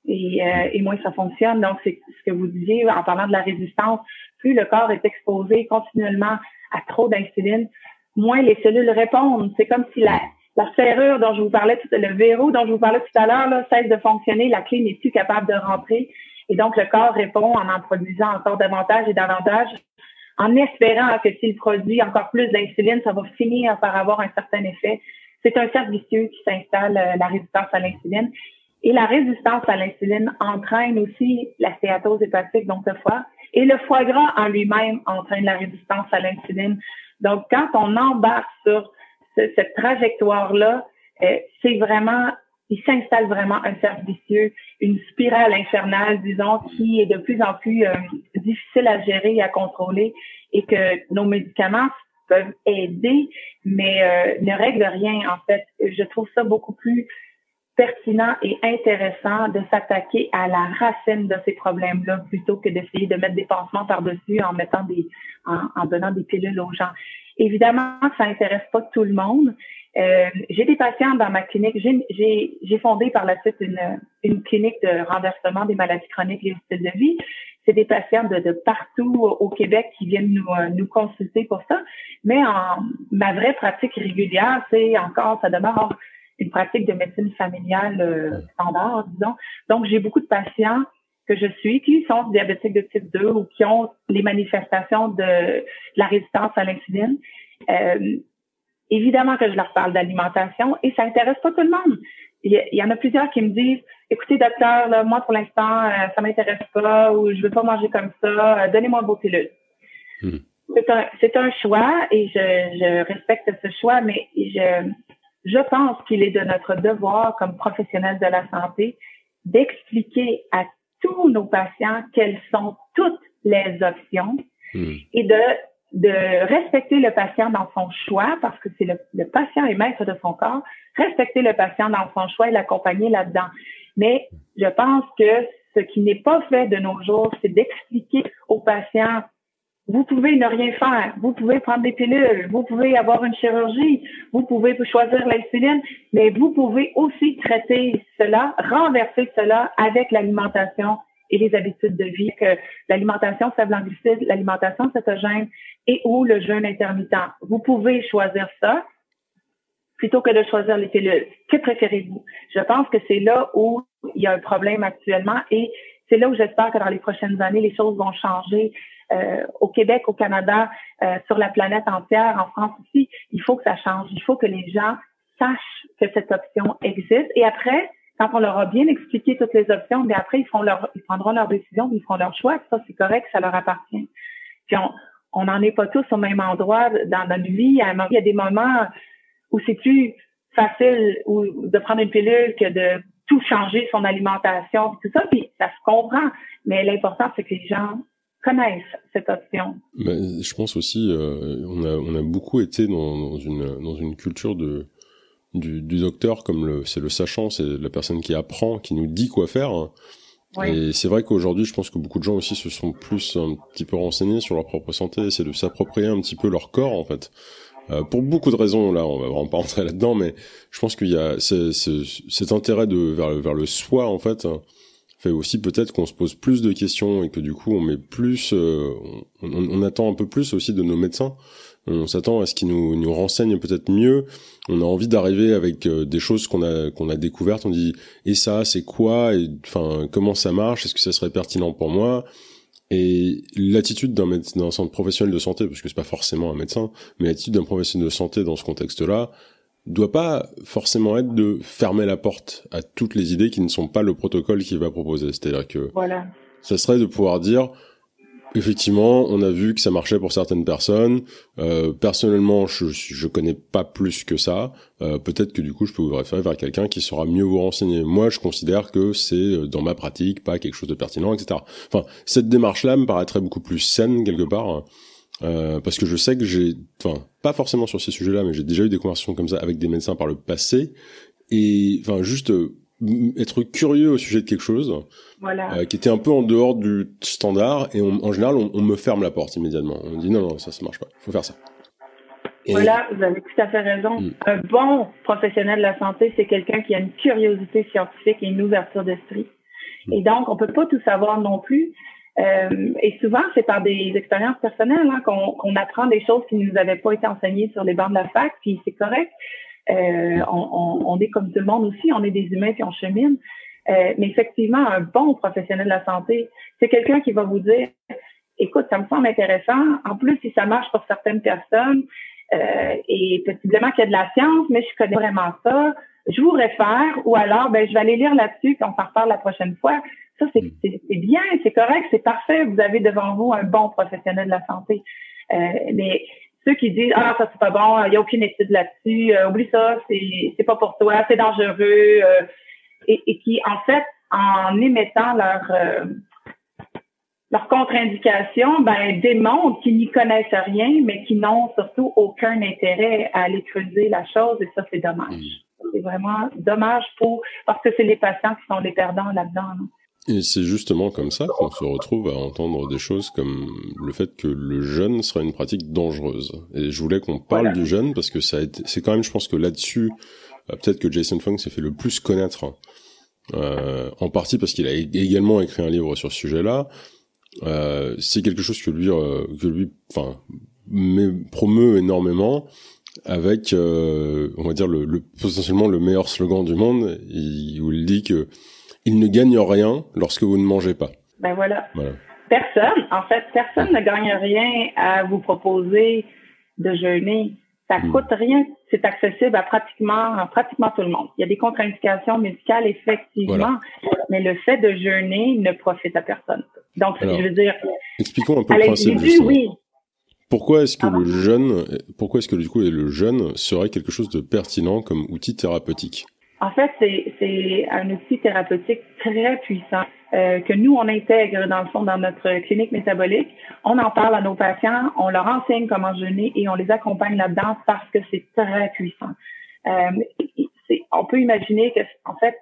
et, euh, et moins ça fonctionne. Donc c'est ce que vous disiez en parlant de la résistance. Plus le corps est exposé continuellement à trop d'insuline, moins les cellules répondent. C'est comme si la, la serrure dont je vous parlais, le verrou dont je vous parlais tout à l'heure, cesse de fonctionner, la clé n'est plus capable de rentrer. Et donc, le corps répond en en produisant encore davantage et davantage, en espérant que s'il produit encore plus d'insuline, ça va finir par avoir un certain effet. C'est un cercle vicieux qui s'installe, euh, la résistance à l'insuline. Et la résistance à l'insuline entraîne aussi la stéatose hépatique, donc le foie. Et le foie gras en lui-même entraîne la résistance à l'insuline. Donc, quand on embarque sur cette trajectoire-là, euh, c'est vraiment il s'installe vraiment un cercle vicieux, une spirale infernale, disons, qui est de plus en plus euh, difficile à gérer et à contrôler et que nos médicaments peuvent aider, mais euh, ne règlent rien, en fait. Je trouve ça beaucoup plus pertinent et intéressant de s'attaquer à la racine de ces problèmes-là plutôt que d'essayer de mettre des pansements par-dessus en mettant des, en, en, donnant des pilules aux gens. Évidemment, ça intéresse pas tout le monde, euh, j'ai des patients dans ma clinique. J'ai fondé par la suite une, une, clinique de renversement des maladies chroniques et du style de vie. C'est des patients de, de, partout au Québec qui viennent nous, euh, nous consulter pour ça. Mais en ma vraie pratique régulière, c'est encore, ça demeure une pratique de médecine familiale euh, standard, disons. Donc, j'ai beaucoup de patients que je suis qui sont diabétiques de type 2 ou qui ont les manifestations de, de la résistance à l'insuline. Euh, Évidemment que je leur parle d'alimentation et ça intéresse pas tout le monde. Il y, en a plusieurs qui me disent, écoutez docteur, là, moi pour l'instant euh, ça m'intéresse pas ou je veux pas manger comme ça, euh, donnez-moi vos pilules. Hmm. C'est un, c'est un choix et je, je respecte ce choix, mais je, je pense qu'il est de notre devoir comme professionnels de la santé d'expliquer à tous nos patients quelles sont toutes les options hmm. et de de respecter le patient dans son choix, parce que c'est le, le, patient est maître de son corps, respecter le patient dans son choix et l'accompagner là-dedans. Mais je pense que ce qui n'est pas fait de nos jours, c'est d'expliquer aux patients, vous pouvez ne rien faire, vous pouvez prendre des pilules, vous pouvez avoir une chirurgie, vous pouvez choisir l'insuline, mais vous pouvez aussi traiter cela, renverser cela avec l'alimentation et les habitudes de vie, que l'alimentation faible l'alimentation cétogène et ou le jeûne intermittent. Vous pouvez choisir ça plutôt que de choisir les pilules. Que préférez-vous? Je pense que c'est là où il y a un problème actuellement et c'est là où j'espère que dans les prochaines années, les choses vont changer. Euh, au Québec, au Canada, euh, sur la planète entière, en France aussi, il faut que ça change. Il faut que les gens sachent que cette option existe. Et après, quand on leur a bien expliqué toutes les options, mais après, ils, font leur, ils prendront leur décision, ils feront leur choix. Ça, c'est correct, ça leur appartient. On n'en est pas tous au même endroit dans notre vie. Il y a des moments où c'est plus facile de prendre une pilule que de tout changer son alimentation, tout ça, puis ça se comprend. Mais l'important, c'est que les gens connaissent cette option. Mais je pense aussi, euh, on, a, on a beaucoup été dans, dans, une, dans une culture de du, du docteur comme c'est le sachant, c'est la personne qui apprend, qui nous dit quoi faire. Et c'est vrai qu'aujourd'hui, je pense que beaucoup de gens aussi se sont plus un petit peu renseignés sur leur propre santé, c'est de s'approprier un petit peu leur corps en fait. Euh, pour beaucoup de raisons, là, on va vraiment pas rentrer là-dedans, mais je pense qu'il y a cet intérêt de vers, vers le soi en fait fait aussi peut-être qu'on se pose plus de questions et que du coup on met plus, euh, on, attend un peu plus aussi de nos médecins on s'attend à ce qu'ils nous, nous renseignent peut-être mieux. On a envie d'arriver avec euh, des choses qu'on a qu'on a découvertes. On dit et ça c'est quoi? Et enfin comment ça marche? Est-ce que ça serait pertinent pour moi? Et l'attitude d'un d'un centre professionnel de santé, parce que c'est pas forcément un médecin, mais l'attitude d'un professionnel de santé dans ce contexte-là doit pas forcément être de fermer la porte à toutes les idées qui ne sont pas le protocole qu'il va proposer. C'est-à-dire que voilà. ça serait de pouvoir dire effectivement, on a vu que ça marchait pour certaines personnes. Euh, personnellement, je, je connais pas plus que ça. Euh, peut-être que du coup, je peux vous référer vers quelqu'un qui saura mieux vous renseigner. Moi, je considère que c'est euh, dans ma pratique pas quelque chose de pertinent, etc. Enfin, cette démarche-là me paraîtrait beaucoup plus saine quelque part. Hein. Euh, parce que je sais que j'ai, enfin, pas forcément sur ces sujets-là, mais j'ai déjà eu des conversations comme ça avec des médecins par le passé, et enfin, juste être curieux au sujet de quelque chose voilà. euh, qui était un peu en dehors du standard et en général on, on, me ferme la porte immédiatement on me dit non non ça ça marche pas faut faire ça Voilà, vous avez tout à fait raison. Mm. Un bon professionnel de la santé, c'est quelqu'un qui a une curiosité scientifique et une ouverture d'esprit. Mm. Et donc, on peut pas tout savoir non plus. Euh, et souvent, c'est par des expériences personnelles hein, qu'on apprend des choses qui ne nous avaient pas été enseignées sur les bancs de la fac, puis c'est correct. Euh, on, on, est comme tout le monde aussi, on est des humains puis on chemine. Euh, mais effectivement, un bon professionnel de la santé, c'est quelqu'un qui va vous dire, écoute, ça me semble intéressant. En plus, si ça marche pour certaines personnes, euh, et possiblement qu'il y a de la science, mais je connais vraiment ça, je vous réfère, ou alors, ben, je vais aller lire là-dessus, puis on s'en reparle la prochaine fois. Ça, c'est mm. bien, c'est correct, c'est parfait. Vous avez devant vous un bon professionnel de la santé. Euh, mais ceux qui disent ah ça c'est pas bon, il n'y a aucune étude là-dessus, euh, oublie ça, c'est c'est pas pour toi, c'est dangereux, euh, et, et, qui en fait en émettant leur euh, leur contre-indication, ben démontrent qu'ils n'y connaissent rien, mais qui n'ont surtout aucun intérêt à aller creuser la chose, et ça c'est dommage. Mm. C'est vraiment dommage pour parce que c'est les patients qui sont les perdants là-dedans. Et c'est justement comme ça qu'on se retrouve à entendre des choses comme le fait que le jeûne serait une pratique dangereuse. Et je voulais qu'on parle du jeûne parce que ça c'est quand même, je pense que là-dessus, euh, peut-être que Jason Fung s'est fait le plus connaître. Euh, en partie parce qu'il a également écrit un livre sur ce sujet-là. Euh, c'est quelque chose que lui, euh, que lui, enfin, promeut énormément avec, euh, on va dire le, le, potentiellement le meilleur slogan du monde, où il dit que il ne gagne rien lorsque vous ne mangez pas. Ben voilà. Personne, en fait, personne ne gagne rien à vous proposer de jeûner. Ça hmm. coûte rien. C'est accessible à pratiquement, pratiquement tout le monde. Il y a des contre-indications médicales, effectivement, mais le fait de jeûner ne profite à personne. Donc, je veux dire. Expliquons un peu le principe. Oui. Pourquoi est-ce que le jeûne, pourquoi est-ce que du coup le jeûne serait quelque chose de pertinent comme outil thérapeutique? En fait, c'est un outil thérapeutique très puissant euh, que nous, on intègre dans le fond dans notre clinique métabolique. On en parle à nos patients, on leur enseigne comment jeûner et on les accompagne là-dedans parce que c'est très puissant. Euh, on peut imaginer que, en fait,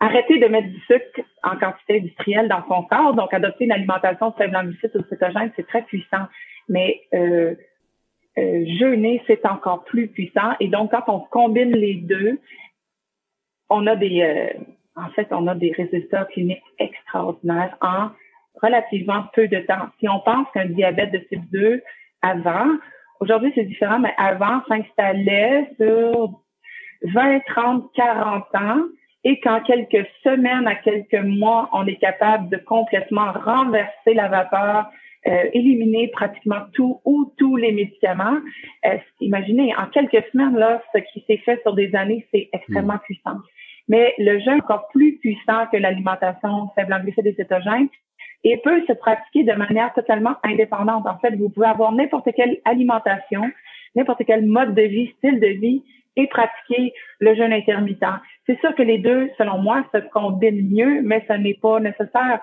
arrêter de mettre du sucre en quantité industrielle dans son corps, donc adopter une alimentation faible en glucides ou cétogène, c'est très puissant. Mais euh, euh, jeûner, c'est encore plus puissant. Et donc, quand on combine les deux, on a des, euh, en fait, on a des résultats cliniques extraordinaires en relativement peu de temps. Si on pense qu'un diabète de type 2 avant, aujourd'hui c'est différent, mais avant s'installait sur 20, 30, 40 ans et qu'en quelques semaines à quelques mois, on est capable de complètement renverser la vapeur euh, éliminer pratiquement tout ou tous les médicaments. Euh, imaginez, en quelques semaines, là, ce qui s'est fait sur des années, c'est extrêmement mm. puissant. Mais le jeûne est encore plus puissant que l'alimentation faible en glucides et cétogènes et peut se pratiquer de manière totalement indépendante. En fait, vous pouvez avoir n'importe quelle alimentation, n'importe quel mode de vie, style de vie et pratiquer le jeûne intermittent. C'est sûr que les deux, selon moi, se combinent mieux, mais ce n'est pas nécessaire.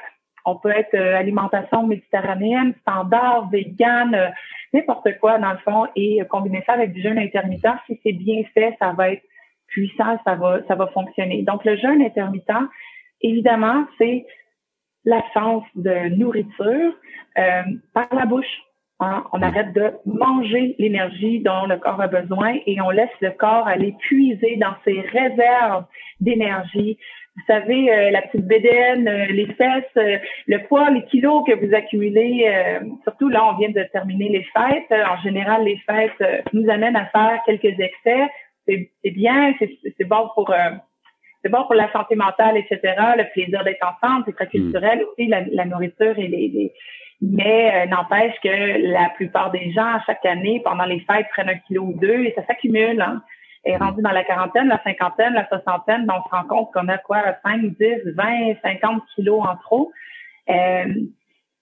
On peut être euh, alimentation méditerranéenne, standard, vegan, euh, n'importe quoi dans le fond, et combiner ça avec du jeûne intermittent. Si c'est bien fait, ça va être puissant, ça va, ça va fonctionner. Donc le jeûne intermittent, évidemment, c'est l'absence de nourriture euh, par la bouche. Hein. On arrête de manger l'énergie dont le corps a besoin et on laisse le corps aller puiser dans ses réserves d'énergie vous savez, euh, la petite bédaine, euh, les fesses, euh, le poids, les kilos que vous accumulez, surtout là, on vient de terminer les fêtes. En général, les fêtes nous amènent à faire quelques excès. C'est bien, c'est bon pour c'est bon pour la santé mentale, etc. Le plaisir d'être ensemble, c'est très hmm. culturel aussi, la, nourriture et les, mais n'empêche que la plupart des gens, chaque année, pendant les fêtes, prennent un kilo ou deux et ça s'accumule. Hein est rendu dans la quarantaine, la cinquantaine, la soixantaine, donc on se rend compte qu'on a quoi, 5, 10, 20, 50 kilos en trop. Euh,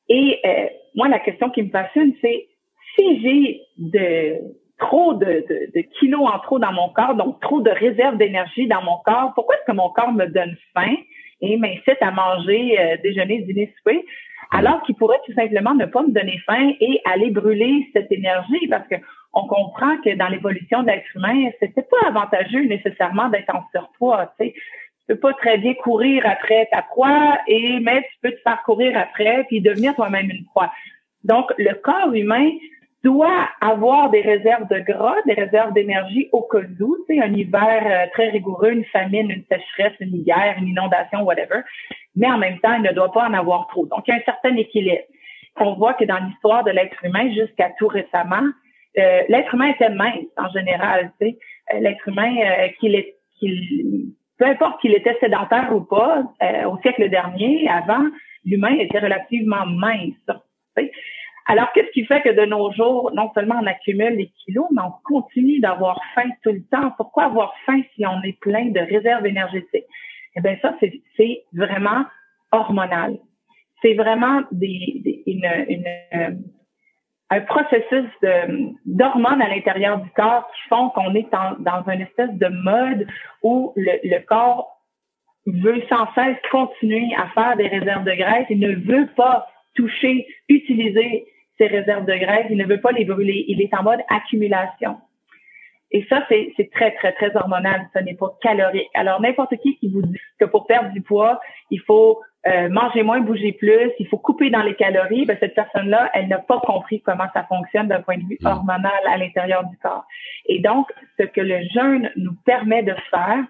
et euh, moi, la question qui me passionne, c'est si j'ai de trop de, de, kilos en trop dans mon corps, donc trop de réserves d'énergie dans mon corps, pourquoi est-ce que mon corps me donne faim? Et m'incite à manger euh, déjeuner, dîner, souper, alors qu'il pourrait tout simplement ne pas me donner faim et aller brûler cette énergie parce que on comprend que dans l'évolution de l'être humain, c'était pas avantageux nécessairement d'être en surpoids. Tu sais, tu peux pas très bien courir après ta proie et mais tu peux te faire courir après puis devenir toi-même une proie. Donc le corps humain doit avoir des réserves de gras, des réserves d'énergie au cas où, tu sais, un hiver euh, très rigoureux, une famine, une sécheresse, une guerre, une inondation, whatever. Mais en même temps, il ne doit pas en avoir trop. Donc, il y a un certain équilibre. On voit que dans l'histoire de l'être humain, jusqu'à tout récemment, euh, l'être humain était mince en général. Tu sais, euh, l'être humain, qu'il est, qu'il, peu importe qu'il était sédentaire ou pas, au siècle dernier, avant, l'humain était relativement mince. Tu sais. Alors, qu'est-ce qui fait que de nos jours, non seulement on accumule les kilos, mais on continue d'avoir faim tout le temps? Pourquoi avoir faim si on est plein de réserves énergétiques? Eh bien, ça, c'est vraiment hormonal. C'est vraiment des, une, une, euh, un processus d'hormones à l'intérieur du corps qui font qu'on est dans une espèce de mode où le, le corps veut sans cesse continuer à faire des réserves de graisse et ne veut pas toucher, utiliser ses réserves de graisse, il ne veut pas les brûler. Il est en mode accumulation. Et ça, c'est très, très, très hormonal. Ce n'est pas calorique. Alors, n'importe qui qui vous dit que pour perdre du poids, il faut euh, manger moins, bouger plus, il faut couper dans les calories, ben, cette personne-là, elle n'a pas compris comment ça fonctionne d'un point de vue mm. hormonal à l'intérieur du corps. Et donc, ce que le jeûne nous permet de faire,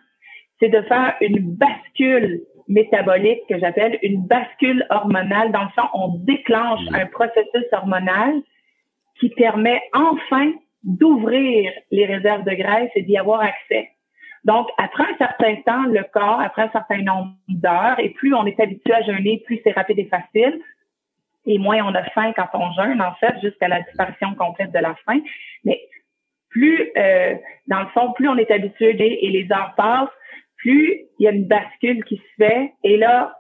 c'est de faire une bascule métabolique que j'appelle une bascule hormonale. Dans le fond, on déclenche un processus hormonal qui permet enfin d'ouvrir les réserves de graisse et d'y avoir accès. Donc, après un certain temps, le corps, après un certain nombre d'heures, et plus on est habitué à jeûner, plus c'est rapide et facile, et moins on a faim quand on jeûne, en fait, jusqu'à la disparition complète de la faim. Mais plus, euh, dans le fond, plus on est habitué et les heures passent, plus il y a une bascule qui se fait et là,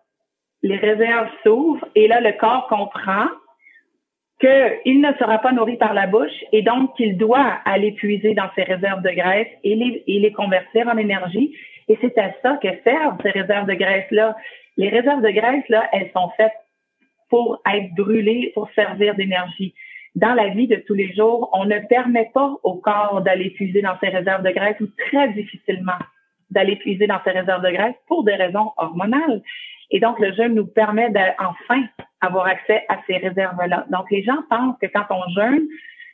les réserves s'ouvrent et là, le corps comprend qu'il ne sera pas nourri par la bouche et donc qu'il doit aller puiser dans ses réserves de graisse et les, convertir en énergie. Et c'est à ça que servent ces réserves de graisse-là. Les réserves de graisse-là, elles sont faites pour être brûlées, pour servir d'énergie. Dans la vie de tous les jours, on ne permet pas au corps d'aller puiser dans ses réserves de graisse ou très difficilement d'aller puiser dans ses réserves de graisse pour des raisons hormonales. Et donc, le jeûne nous permet d'enfin avoir accès à ces réserves-là. Donc, les gens pensent que quand on jeûne,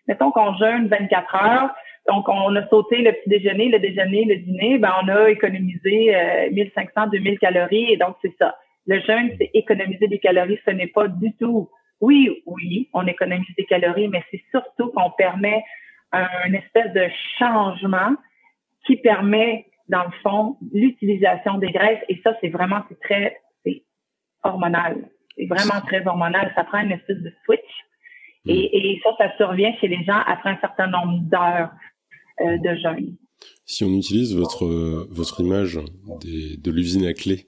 mettons qu'on jeûne 24 heures, donc on a sauté le petit déjeuner, le déjeuner, le dîner, ben on a économisé 1500, 2000 calories et donc c'est ça. Le jeûne, c'est économiser des calories, ce n'est pas du tout. Oui, oui, on économise des calories, mais c'est surtout qu'on permet un espèce de changement qui permet dans le fond, l'utilisation des graisses. Et ça, c'est vraiment, c'est très, hormonal. C'est vraiment très hormonal. Ça prend une espèce de switch. Et, mm. ça, ça survient chez les gens après un certain nombre d'heures euh, de jeûne. Si on utilise votre votre image de l'usine à clés,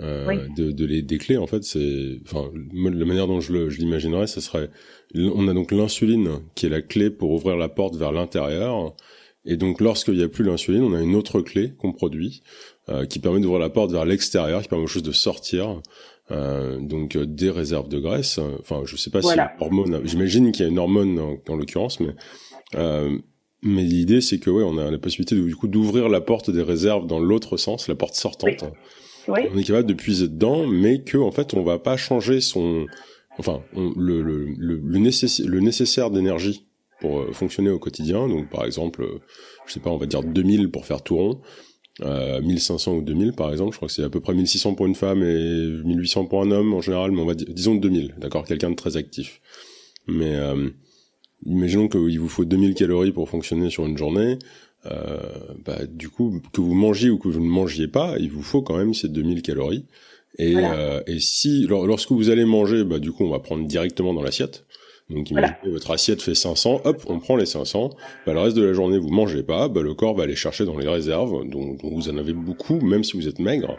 euh, de, de des clés, en fait, c'est, enfin, la manière dont je l'imaginerais, ce serait, on a donc l'insuline qui est la clé pour ouvrir la porte vers l'intérieur. Et donc, lorsqu'il n'y a plus l'insuline, on a une autre clé qu'on produit euh, qui permet d'ouvrir la porte vers l'extérieur, qui permet aux choses de sortir. Euh, donc euh, des réserves de graisse. Enfin, je sais pas si hormone. J'imagine qu'il y a une hormone en, l'occurrence, mais euh, mais l'idée c'est que ouais, on a la possibilité du coup d'ouvrir la porte des réserves dans l'autre sens, la porte sortante. Oui. On est capable de puiser dedans, mais que en fait on va pas changer son, enfin le le le, le nécessaire d'énergie pour euh, fonctionner au quotidien. Donc par exemple, euh, je sais pas, on va dire 2000 pour faire tout rond. Euh, 1500 ou 2000 par exemple, je crois que c'est à peu près 1600 pour une femme et 1800 pour un homme en général, mais on va dire, disons 2000, d'accord, quelqu'un de très actif. Mais euh, imaginons qu'il vous faut 2000 calories pour fonctionner sur une journée, euh, bah, du coup, que vous mangiez ou que vous ne mangiez pas, il vous faut quand même ces 2000 calories. Et, euh, et si, lorsque vous allez manger, bah, du coup, on va prendre directement dans l'assiette. Donc imaginez votre assiette fait 500, hop, on prend les 500. Bah, le reste de la journée, vous mangez pas, bah, le corps va aller chercher dans les réserves, dont, vous en avez beaucoup, même si vous êtes maigre,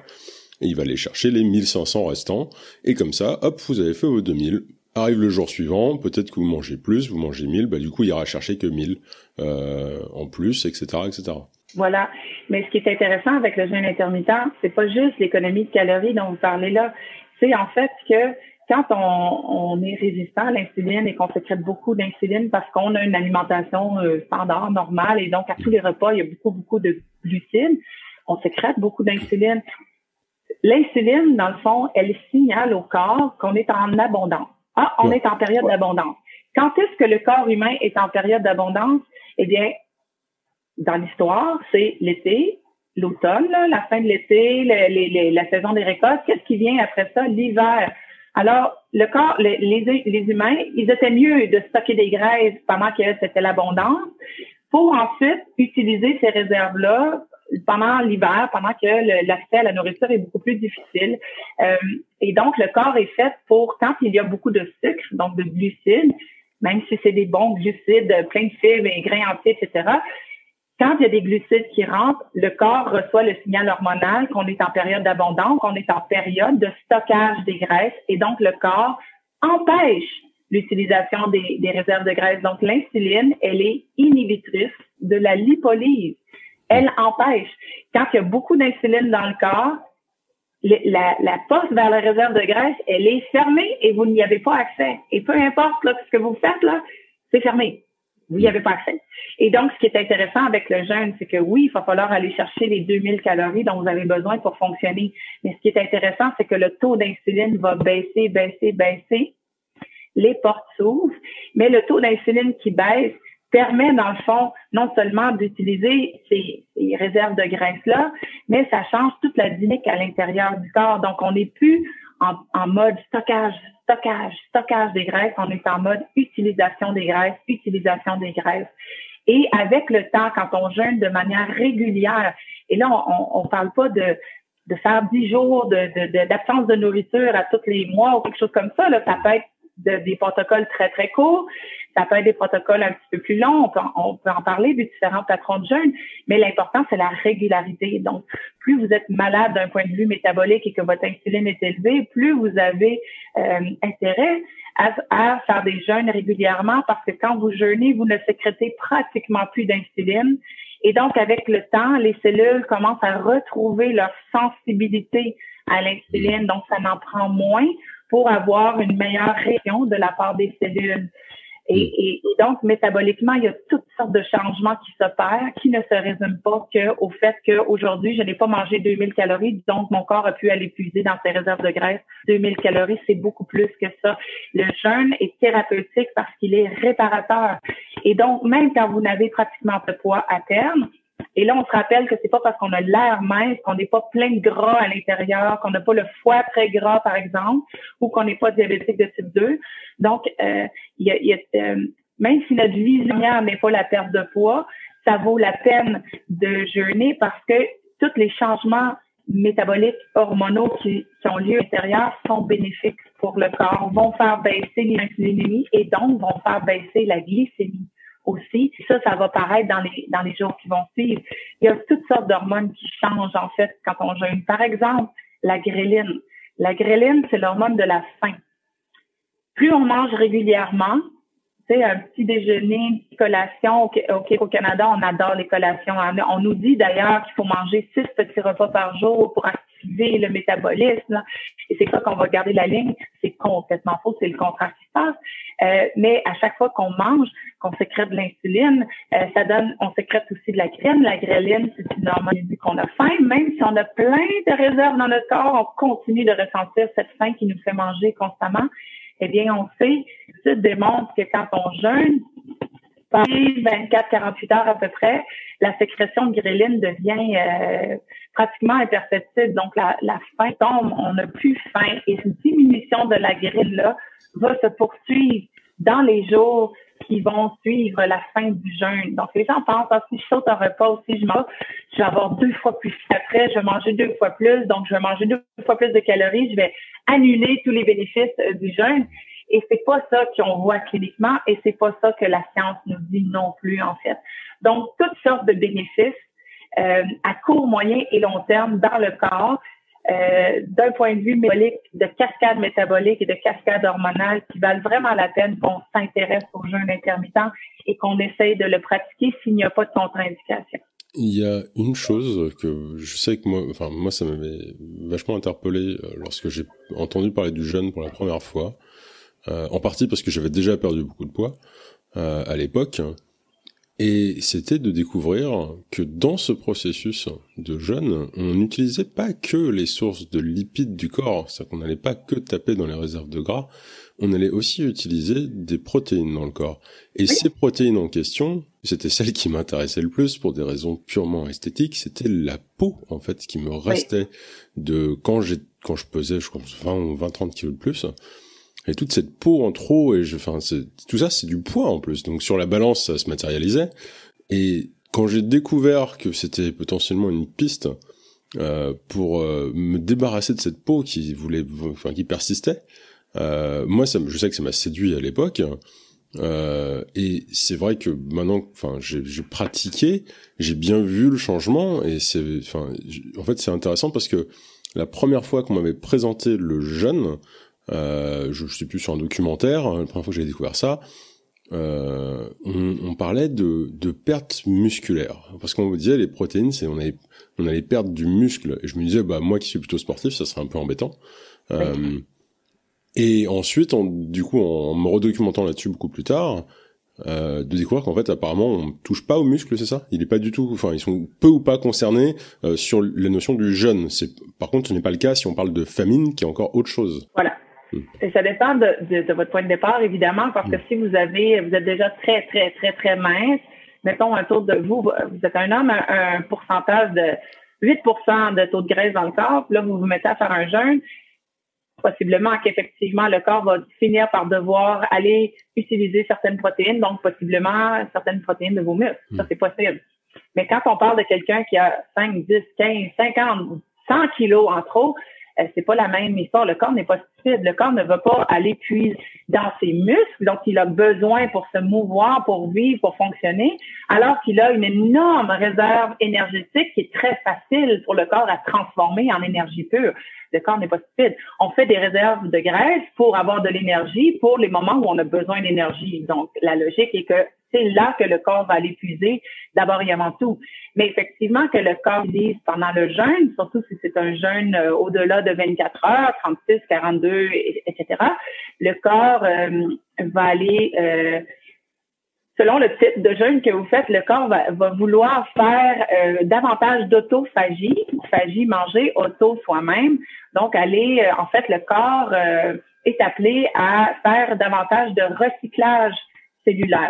et il va aller chercher les 1500 restants. Et comme ça, hop, vous avez fait vos 2000. Arrive le jour suivant, peut-être que vous mangez plus, vous mangez 1000, bah, du coup, il ira chercher que 1000 euh, en plus, etc., etc. Voilà. Mais ce qui est intéressant avec le jeûne intermittent, c'est pas juste l'économie de calories dont vous parlez là. C'est en fait que quand on, est résistant à l'insuline et qu'on sécrète beaucoup d'insuline parce qu'on a une alimentation euh, standard, normale, et donc à tous les repas, il y a beaucoup, beaucoup de glucides, on sécrète beaucoup d'insuline. L'insuline, dans le fond, elle signale au corps qu'on est en abondance. Ah, on est en période d'abondance. Quand est-ce que le corps humain est en période d'abondance? Eh bien, dans l'histoire, c'est l'été, l'automne, la fin de l'été, la saison des récoltes. Qu'est-ce qui vient après ça? L'hiver. Alors, le corps, les, les, humains, ils étaient mieux de stocker des graisses pendant que c'était l'abondance pour ensuite utiliser ces réserves-là pendant l'hiver, pendant que l'accès à la nourriture est beaucoup plus difficile. Euh, et donc, le corps est fait pour, quand il y a beaucoup de sucre, donc de glucides, même si c'est des bons glucides, plein de fibres et grains entiers, etc., quand il y a des glucides qui rentrent, le corps reçoit le signal hormonal qu'on est en période d'abondance, qu'on est en période de stockage des graisses, et donc le corps empêche l'utilisation des, réserves de graisse. Donc l'insuline, elle est inhibitrice de la lipolyse. Elle empêche. Quand il y a beaucoup d'insuline dans le corps, la, la, porte vers la réserve de graisse, elle est fermée et vous n'y avez pas accès. Et peu importe là, ce que vous faites là, c'est fermé. Vous n'y pas. Et donc, ce qui est intéressant avec le jeûne, c'est que oui, il va falloir aller chercher les 2000 calories dont vous avez besoin pour fonctionner. Mais ce qui est intéressant, c'est que le taux d'insuline va baisser, baisser, baisser. Les portes s'ouvrent, mais le taux d'insuline qui baisse permet, dans le fond, non seulement d'utiliser ces, réserves de graisse-là, mais ça change toute la dynamique à l'intérieur du corps. Donc, on n'est plus en, mode stockage, stockage, stockage des graisses, on est en mode utilisation des graisses, utilisation des graisses. Et avec le temps, quand on jeûne de manière régulière, et là, on ne parle pas de, faire dix jours d'absence de, nourriture à tous les mois ou quelque chose comme ça, là, ça peut être des protocoles très, très courts. Ça peut être des protocoles un petit peu plus longs. On peut, en parler des différents patrons de jeûne, mais l'important, c'est la régularité. Donc, plus vous êtes malade d'un point de vue métabolique et que votre insuline est élevée, plus vous avez euh, intérêt à, faire des jeûnes régulièrement parce que quand vous jeûnez, vous ne sécrétez pratiquement plus d'insuline. Et donc, avec le temps, les cellules commencent à retrouver leur sensibilité à l'insuline. Donc, ça n'en prend moins pour avoir une meilleure réaction de la part des cellules. Et, mm. et, et, donc, métaboliquement, il y a toutes sortes de changements qui s'opèrent, qui ne se résument pas qu'au fait qu'aujourd'hui, je n'ai pas mangé 2000 calories, donc mon corps a pu aller puiser dans ses réserves de graisse. 2000 calories, c'est beaucoup plus que ça. Le jeûne est thérapeutique parce qu'il est réparateur. Et donc, même quand vous n'avez pratiquement pas de poids à terme, et là, on se rappelle que c'est pas parce qu'on a l'air mince, qu'on n'est pas plein de gras à l'intérieur, qu'on n'a pas le foie très gras, par exemple, ou qu'on n'est pas diabétique de type 2. Donc, euh, y a, y a, euh, même si notre vision n'est pas la perte de poids, ça vaut la peine de jeûner parce que tous les changements métaboliques hormonaux qui, qui ont lieu à l'intérieur sont bénéfiques pour le corps, vont faire baisser l'insulinémie et donc vont faire baisser la glycémie aussi. Ça, ça va paraître dans les, dans les jours qui vont suivre. Il y a toutes sortes d'hormones qui changent, en fait, quand on jeûne. Par exemple, la gréline. La gréline, c'est l'hormone de la faim. Plus on mange régulièrement, sais, un petit déjeuner, collation, au, au, Canada, on adore les collations. On nous dit d'ailleurs qu'il faut manger six petits repas par jour pour le métabolisme. Et c'est ça qu'on va garder la ligne. C'est complètement faux, c'est le contraire qui se passe. Euh, mais à chaque fois qu'on mange, qu'on sécrète de l'insuline, euh, ça donne, on sécrète aussi de la graine. La gréline, c'est une hormone qu'on a faim. Même si on a plein de réserves dans notre corps, on continue de ressentir cette faim qui nous fait manger constamment. Eh bien, on sait, ça démontre que quand on jeûne, 24-48 heures à peu près, la sécrétion de gréline devient euh, pratiquement imperceptible. Donc, la, la faim tombe, on n'a plus faim. Et cette diminution de la gréline-là va se poursuivre dans les jours qui vont suivre la fin du jeûne. Donc, les gens pensent, ah, si je saute un repas aussi, je mange, je vais avoir deux fois plus après, je vais manger deux fois plus, donc je vais manger deux fois plus de calories, je vais annuler tous les bénéfices euh, du jeûne. Et c'est pas ça qu'on voit cliniquement et c'est pas ça que la science nous dit non plus, en fait. Donc, toutes sortes de bénéfices euh, à court, moyen et long terme dans le corps euh, d'un point de vue métabolique, de cascade métabolique et de cascade hormonale qui valent vraiment la peine qu'on s'intéresse au jeûne intermittent et qu'on essaye de le pratiquer s'il n'y a pas de contre-indication. Il y a une chose que je sais que moi, enfin moi ça m'avait vachement interpellé euh, lorsque j'ai entendu parler du jeûne pour la première fois, en partie parce que j'avais déjà perdu beaucoup de poids euh, à l'époque, Et c'était de découvrir que dans ce processus de jeûne, on n'utilisait pas que les sources de lipides du corps, c'est-à-dire qu'on n'allait pas que taper dans les réserves de gras, on allait aussi utiliser des protéines dans le corps. Et ces protéines en question, c'était celle qui m'intéressait le plus pour des raisons purement esthétiques, c'était la peau en fait qui me restait de quand j'ai quand je pesais je crois 20 ou 20 30 kilos de plus et toute cette peau en trop et je enfin tout ça c'est du poids en plus. Donc sur la balance ça se matérialisait. Et quand j'ai découvert que c'était potentiellement une piste euh, pour euh, me débarrasser de cette peau qui voulait enfin qui persistait euh, moi ça je sais que ça m'a séduit à l'époque euh, et c'est vrai que maintenant, enfin, j'ai pratiqué, j'ai bien vu le changement, et c'est, enfin, en fait, c'est intéressant parce que la première fois qu'on m'avait présenté le jeûne, je, je sais plus sur un documentaire, hein, la première fois que j'ai découvert ça, euh, on, on, parlait de, de perte musculaire parce qu'on me disait les protéines, c'est on allait on allait perdre du muscle, et je me disais bah moi qui suis plutôt sportif, ça serait un peu embêtant. Euh, et ensuite, en, du coup, en me redocumentant là-dessus beaucoup plus tard, euh, de découvrir qu'en fait, apparemment, on touche pas aux muscles, c'est ça? Il est pas du tout, enfin, ils sont peu ou pas concernés euh, sur la notion du jeûne. C'est, par contre, ce n'est pas le cas si on parle de famine, qui est encore autre chose. Voilà. Et ça dépend de, de, de, votre point de départ, évidemment, parce que hmm. si vous avez, vous êtes déjà très, très, très, très mince, mettons autour de vous, vous êtes un homme à un pourcentage de 8% de taux de graisse dans le corps, là, vous vous mettez à faire un jeûne, possiblement qu'effectivement le corps va finir par devoir aller utiliser certaines protéines, donc possiblement certaines protéines de vos muscles. Ça, hmm. c'est possible. Mais quand on parle de quelqu'un qui a 5, 10, 15, 50, 100 kilos en trop, euh, c'est pas la même histoire. Le corps n'est pas Le corps ne va pas aller puiser dans ses muscles, donc il a besoin pour se mouvoir, pour vivre, pour fonctionner, alors qu'il a une énorme réserve énergétique qui est très facile pour le corps à transformer en énergie pure. Le corps n'est pas stupide. On fait des réserves de graisse pour avoir de l'énergie pour les moments où on a besoin d'énergie. Donc, la logique est que c'est là que le corps va l'épuiser d'abord et avant tout. Mais effectivement, que le corps utilise pendant le jeûne, surtout si c'est un jeûne euh, au-delà de 24 heures, 36, 42, etc., le corps euh, va aller euh, selon le type de jeûne que vous faites, le corps va, vouloir faire davantage d'autophagie, phagie, manger auto soi-même. Donc, aller, en fait, le corps est appelé à faire davantage de recyclage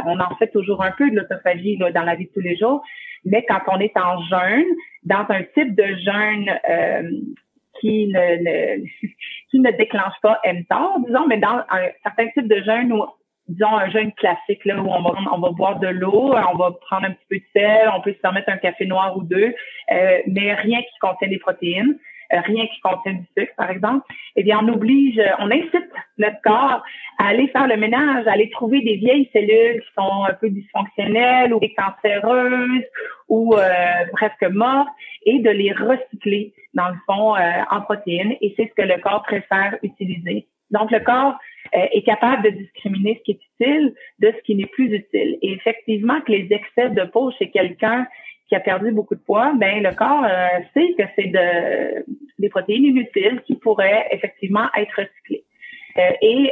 On en fait toujours un peu de l'autophagie dans la vie de tous les jours, mais quand on est en jeûne, dans un type de jeûne qui ne, qui ne déclenche pas mTOR, disons, mais dans un certain type de jeûne disons, un jeûne classique, là, où on va, on va boire de l'eau, on va prendre un petit peu de sel, on peut se permettre un café noir ou deux, euh, mais rien qui contient des protéines, euh, rien qui contient du sucre, par exemple, eh bien, on oblige, on incite notre corps à aller faire le ménage, à aller trouver des vieilles cellules qui sont un peu dysfonctionnelles ou cancéreuses ou euh, presque mortes et de les recycler, dans le fond, en protéines. Et c'est ce que le corps préfère utiliser. Donc, le corps euh, est capable de discriminer ce qui est utile de ce qui n'est plus utile. Et effectivement, que les excès de peau chez quelqu'un qui a perdu beaucoup de poids, ben le corps euh, sait que c'est de, des protéines inutiles qui pourraient effectivement être recyclées. Euh, et,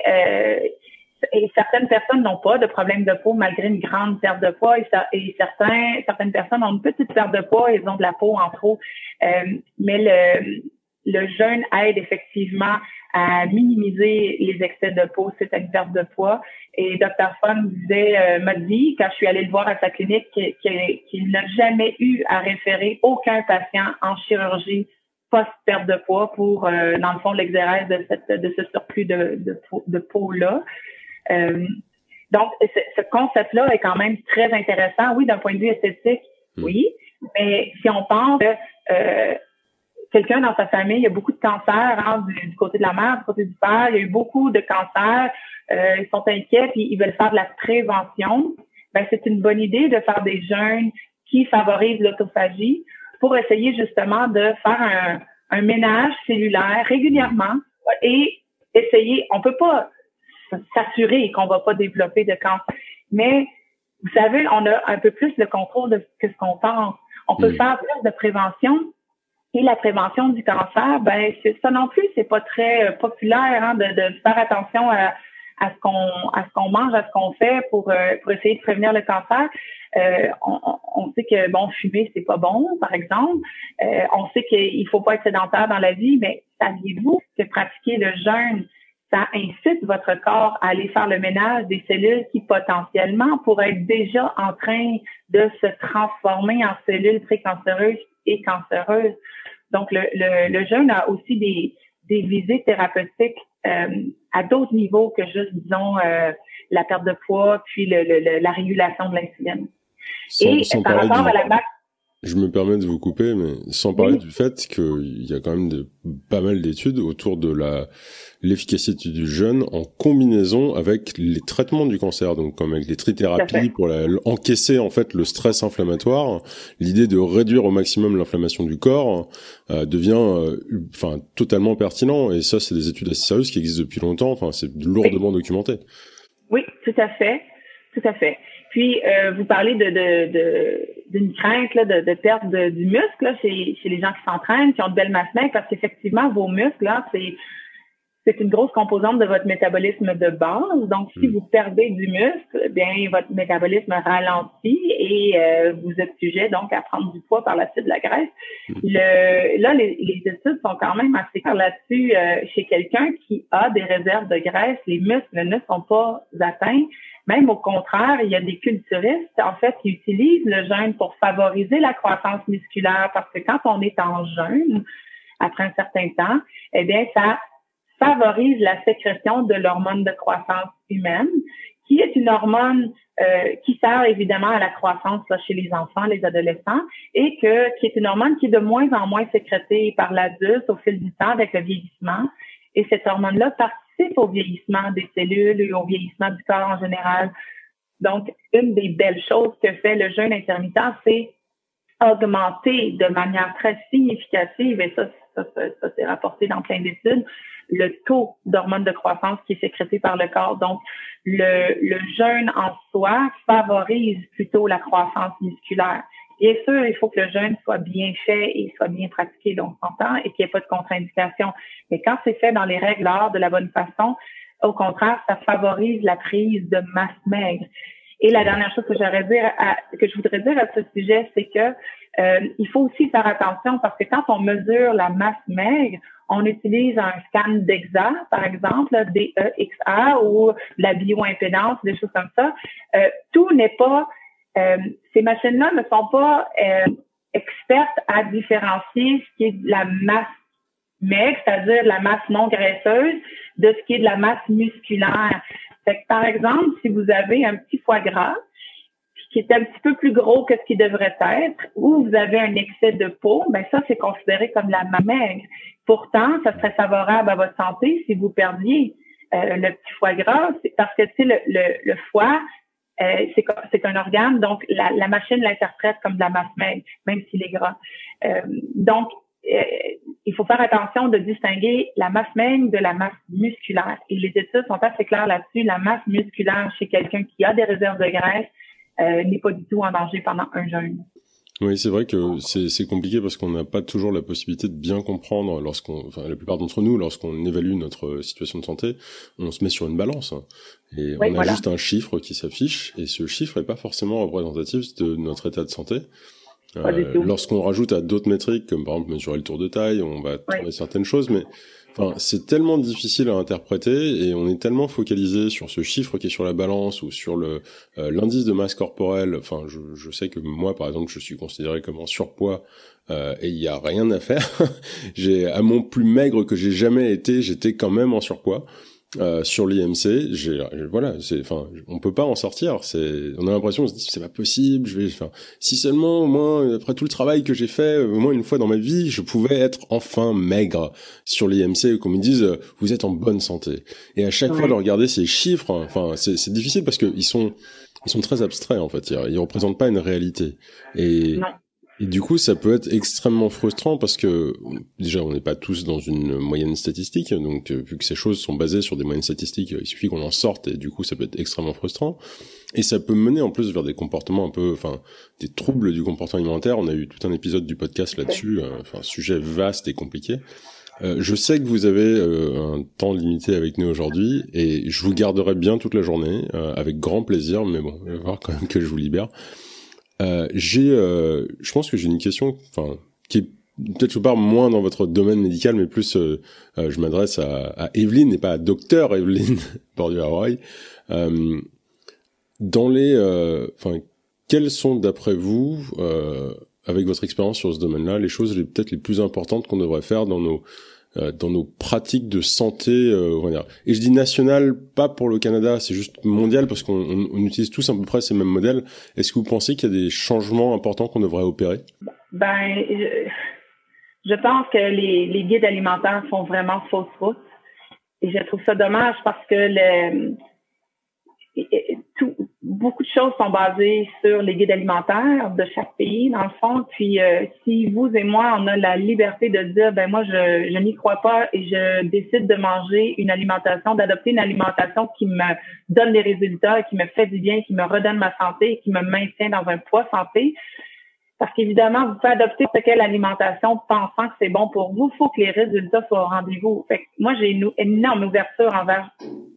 et certaines personnes n'ont pas de problème de peau malgré une grande perte de poids et, certains, certaines personnes ont une petite perte de poids ils ont de la peau en trop. mais le, le jeûne aide effectivement à minimiser les excès de peau c'est une perte de poids. Et Dr. Fun disait, euh, m'a dit, quand je suis allée le voir à sa clinique, qu'il n'a jamais eu à référer aucun patient en chirurgie post-perte de poids pour, euh, dans le fond, l'exérèse de, cette, de ce surplus de, de, peau-là. Euh, donc, ce, concept-là est quand même très intéressant. Oui, d'un point de vue esthétique, hmm. oui, mais si on pense que quelqu'un dans sa famille, il y a beaucoup de cancers hein, du, côté de la mère, du côté du père, il y a eu beaucoup de cancers, euh, ils sont inquiets puis ils veulent faire de la prévention. Ben, c'est une bonne idée de faire des jeûnes qui favorisent l'autophagie pour essayer justement de faire un, un ménage cellulaire régulièrement et essayer, on peut pas s'assurer qu'on va pas développer de cancer, mais vous savez, on a un peu plus le contrôle de ce qu'on pense. On peut mm. faire plus de prévention et la prévention du cancer, ben ça non plus, c'est pas très euh, populaire hein, de, faire attention à, à ce qu'on à ce qu'on mange, à ce qu'on fait pour euh, pour essayer de prévenir le cancer. Euh, on, on, sait que bon fumer c'est pas bon, par exemple. Euh, on sait qu'il faut pas être sédentaire dans la vie, mais saviez-vous que pratiquer le jeûne ça incite votre corps à aller faire le ménage des cellules qui potentiellement pourraient être déjà en train de se transformer en cellules précancéreuses et cancéreuses. Donc, le, le, jeûne a aussi des, des visites thérapeutiques euh, à d'autres niveaux que juste, disons, euh, la perte de poids, puis le, la régulation de l'insuline. Et par rapport à la je me permets de vous couper, mais sans parler du fait qu'il y a quand même de, pas mal d'études autour de la l'efficacité du jeûne en combinaison avec les traitements du cancer, donc comme avec les trithérapies pour la, encaisser en fait le stress inflammatoire. L'idée de réduire au maximum l'inflammation du corps euh, devient euh, enfin totalement pertinent. Et ça, c'est des études assez sérieuses qui existent depuis longtemps. Enfin, c'est lourdement documenté. Oui, tout à fait, tout à fait. Puis, euh, vous parlez de, d'une crainte là, de, de perte du muscle là, chez, chez les gens qui s'entraînent, qui ont de belles masses maigres, parce qu'effectivement, vos muscles, c'est une grosse composante de votre métabolisme de base. Donc, si hmm. vous perdez du muscle, eh bien votre métabolisme ralentit et euh, vous êtes sujet donc à prendre du poids par la suite de la graisse. Hmm. Le, là, les, les, études sont quand même assez claires là-dessus. Euh, chez quelqu'un qui a des réserves de graisse, les muscles ne sont pas atteints. Même au contraire, il y a des culturistes, en fait, qui utilisent le jeûne pour favoriser la croissance musculaire parce que quand on est en jeûne, après un certain temps, eh bien, ça favorise la sécrétion de l'hormone de croissance humaine, qui est une hormone euh, qui sert évidemment à la croissance chez les enfants, les adolescents, et que qui est une hormone qui est de moins en moins sécrétée par l'adulte au fil du temps avec le vieillissement. Et cette hormone-là au vieillissement des cellules et au vieillissement du corps en général. Donc, une des belles choses que fait le jeûne intermittent, c'est augmenter de manière très significative, et ça, ça, ça c'est rapporté dans plein d'études, le taux d'hormones de croissance qui est sécrété par le corps. Donc, le, le jeûne en soi favorise plutôt la croissance musculaire. Bien sûr, il faut que le jeûne soit bien fait et soit bien pratiqué, donc on s'entend, et qu'il n'y ait pas de contre-indication. Mais quand c'est fait dans les règles l'art de la bonne façon, au contraire, ça favorise la prise de masse maigre. Et la dernière chose que j'aurais dire que je voudrais dire à ce sujet, c'est que euh, il faut aussi faire attention parce que quand on mesure la masse maigre, on utilise un scan DEXA, par exemple, DEXA ou la bioimpédance, des choses comme ça. Euh, tout n'est pas, euh, ces machines-là ne sont pas euh, expertes à différencier ce qui est de la masse maigre, c'est-à-dire la masse non graisseuse, de ce qui est de la masse musculaire. Fait par exemple, si vous avez un petit foie gras, qui est un petit peu plus gros que ce qui devrait être, ou vous avez un excès de peau, ben ça, c'est considéré comme la maigre. Pourtant, ça serait favorable à votre santé si vous perdiez euh, le petit foie gras, parce que tu sais, le, le, foie, euh, c'est un organe, donc la, la machine l'interprète comme de la masse maigre, même s'il est gras. Euh, donc, euh, il faut faire attention de distinguer la masse maigre de la masse musculaire. Et les études sont assez claires là-dessus. La masse musculaire chez quelqu'un qui a des réserves de graisse n'est pas du tout en danger pendant un jeûne. Oui, c'est vrai que c'est compliqué parce qu'on n'a pas toujours la possibilité de bien comprendre lorsqu'on, enfin la plupart d'entre nous, lorsqu'on évalue notre situation de santé, on se met sur une balance. Et on a juste un chiffre qui s'affiche et ce chiffre n'est pas forcément représentatif de notre état de santé. Euh, lorsqu'on rajoute à d'autres métriques, comme par exemple mesurer le tour de taille, on va trouver certaines choses, mais Enfin, c'est tellement difficile à interpréter et on est tellement focalisé sur ce chiffre qui est sur la balance ou sur le euh, l'indice de masse corporelle. Enfin, je, je, sais que moi, par exemple, je suis considéré comme en surpoids euh, et il y a rien à faire. j'ai à mon plus maigre que j'ai jamais été, j'étais quand même en surpoids. Euh, sur l'IMC, j'ai voilà, c'est enfin, on peut pas en sortir. C'est, on a l'impression, on se dit c'est pas possible. Je vais, enfin, si seulement au moins après tout le travail que j'ai fait, au moins une fois dans ma vie, je pouvais être enfin maigre sur l'IMC, qu'on me dise vous êtes en bonne santé. Et à chaque fois de regarder ces chiffres, enfin, c'est difficile parce que ils sont ils sont très abstraits en fait. Ils, ils représentent pas une réalité. Et et du coup, ça peut être extrêmement frustrant parce que déjà, on n'est pas tous dans une moyenne statistique, donc euh, vu que ces choses sont basées sur des moyennes statistiques, il suffit qu'on en sorte et du coup, ça peut être extrêmement frustrant. Et ça peut mener en plus vers des comportements un peu, enfin, des troubles du comportement alimentaire. On a eu tout un épisode du podcast là-dessus, euh, enfin, un sujet vaste et compliqué. Euh, je sais que vous avez euh, un temps limité avec nous aujourd'hui et je vous garderai bien toute la journée euh, avec grand plaisir, mais bon, il va voir quand même que je vous libère. J'ai, je pense que j'ai une question, enfin, qui est peut-être je parle moins dans votre domaine médical, mais plus je m'adresse à, à Evelyne et pas à docteur Evelyne Bordu Hawaii. dans les, enfin, quelles sont d'après vous avec votre expérience sur ce domaine-là, les choses peut-être les plus importantes qu'on devrait faire dans nos euh, dans nos pratiques de santé, euh, on va dire. Et je dis national, pas pour le Canada, c'est juste mondial parce qu'on on, utilise tous à peu près ces mêmes modèles. Est-ce que vous pensez qu'il y a des changements importants qu'on devrait opérer? Ben, je, je, pense que les, les guides alimentaires font vraiment fausse route. Et je trouve ça dommage parce que le, beaucoup de choses sont basées sur les guides alimentaires de chaque pays, dans le fond. Puis, euh, si vous et moi, on a la liberté de dire, ben moi, je, je n'y crois pas et je décide de manger une alimentation, d'adopter une alimentation qui me donne des résultats, qui me fait du bien, qui me redonne ma santé, qui me maintient dans un poids santé, parce qu'évidemment, vous pouvez adopter ce qu'est l'alimentation pensant que c'est bon pour vous. Il faut que les résultats soient au rendez-vous. Fait moi, j'ai une énorme ouverture envers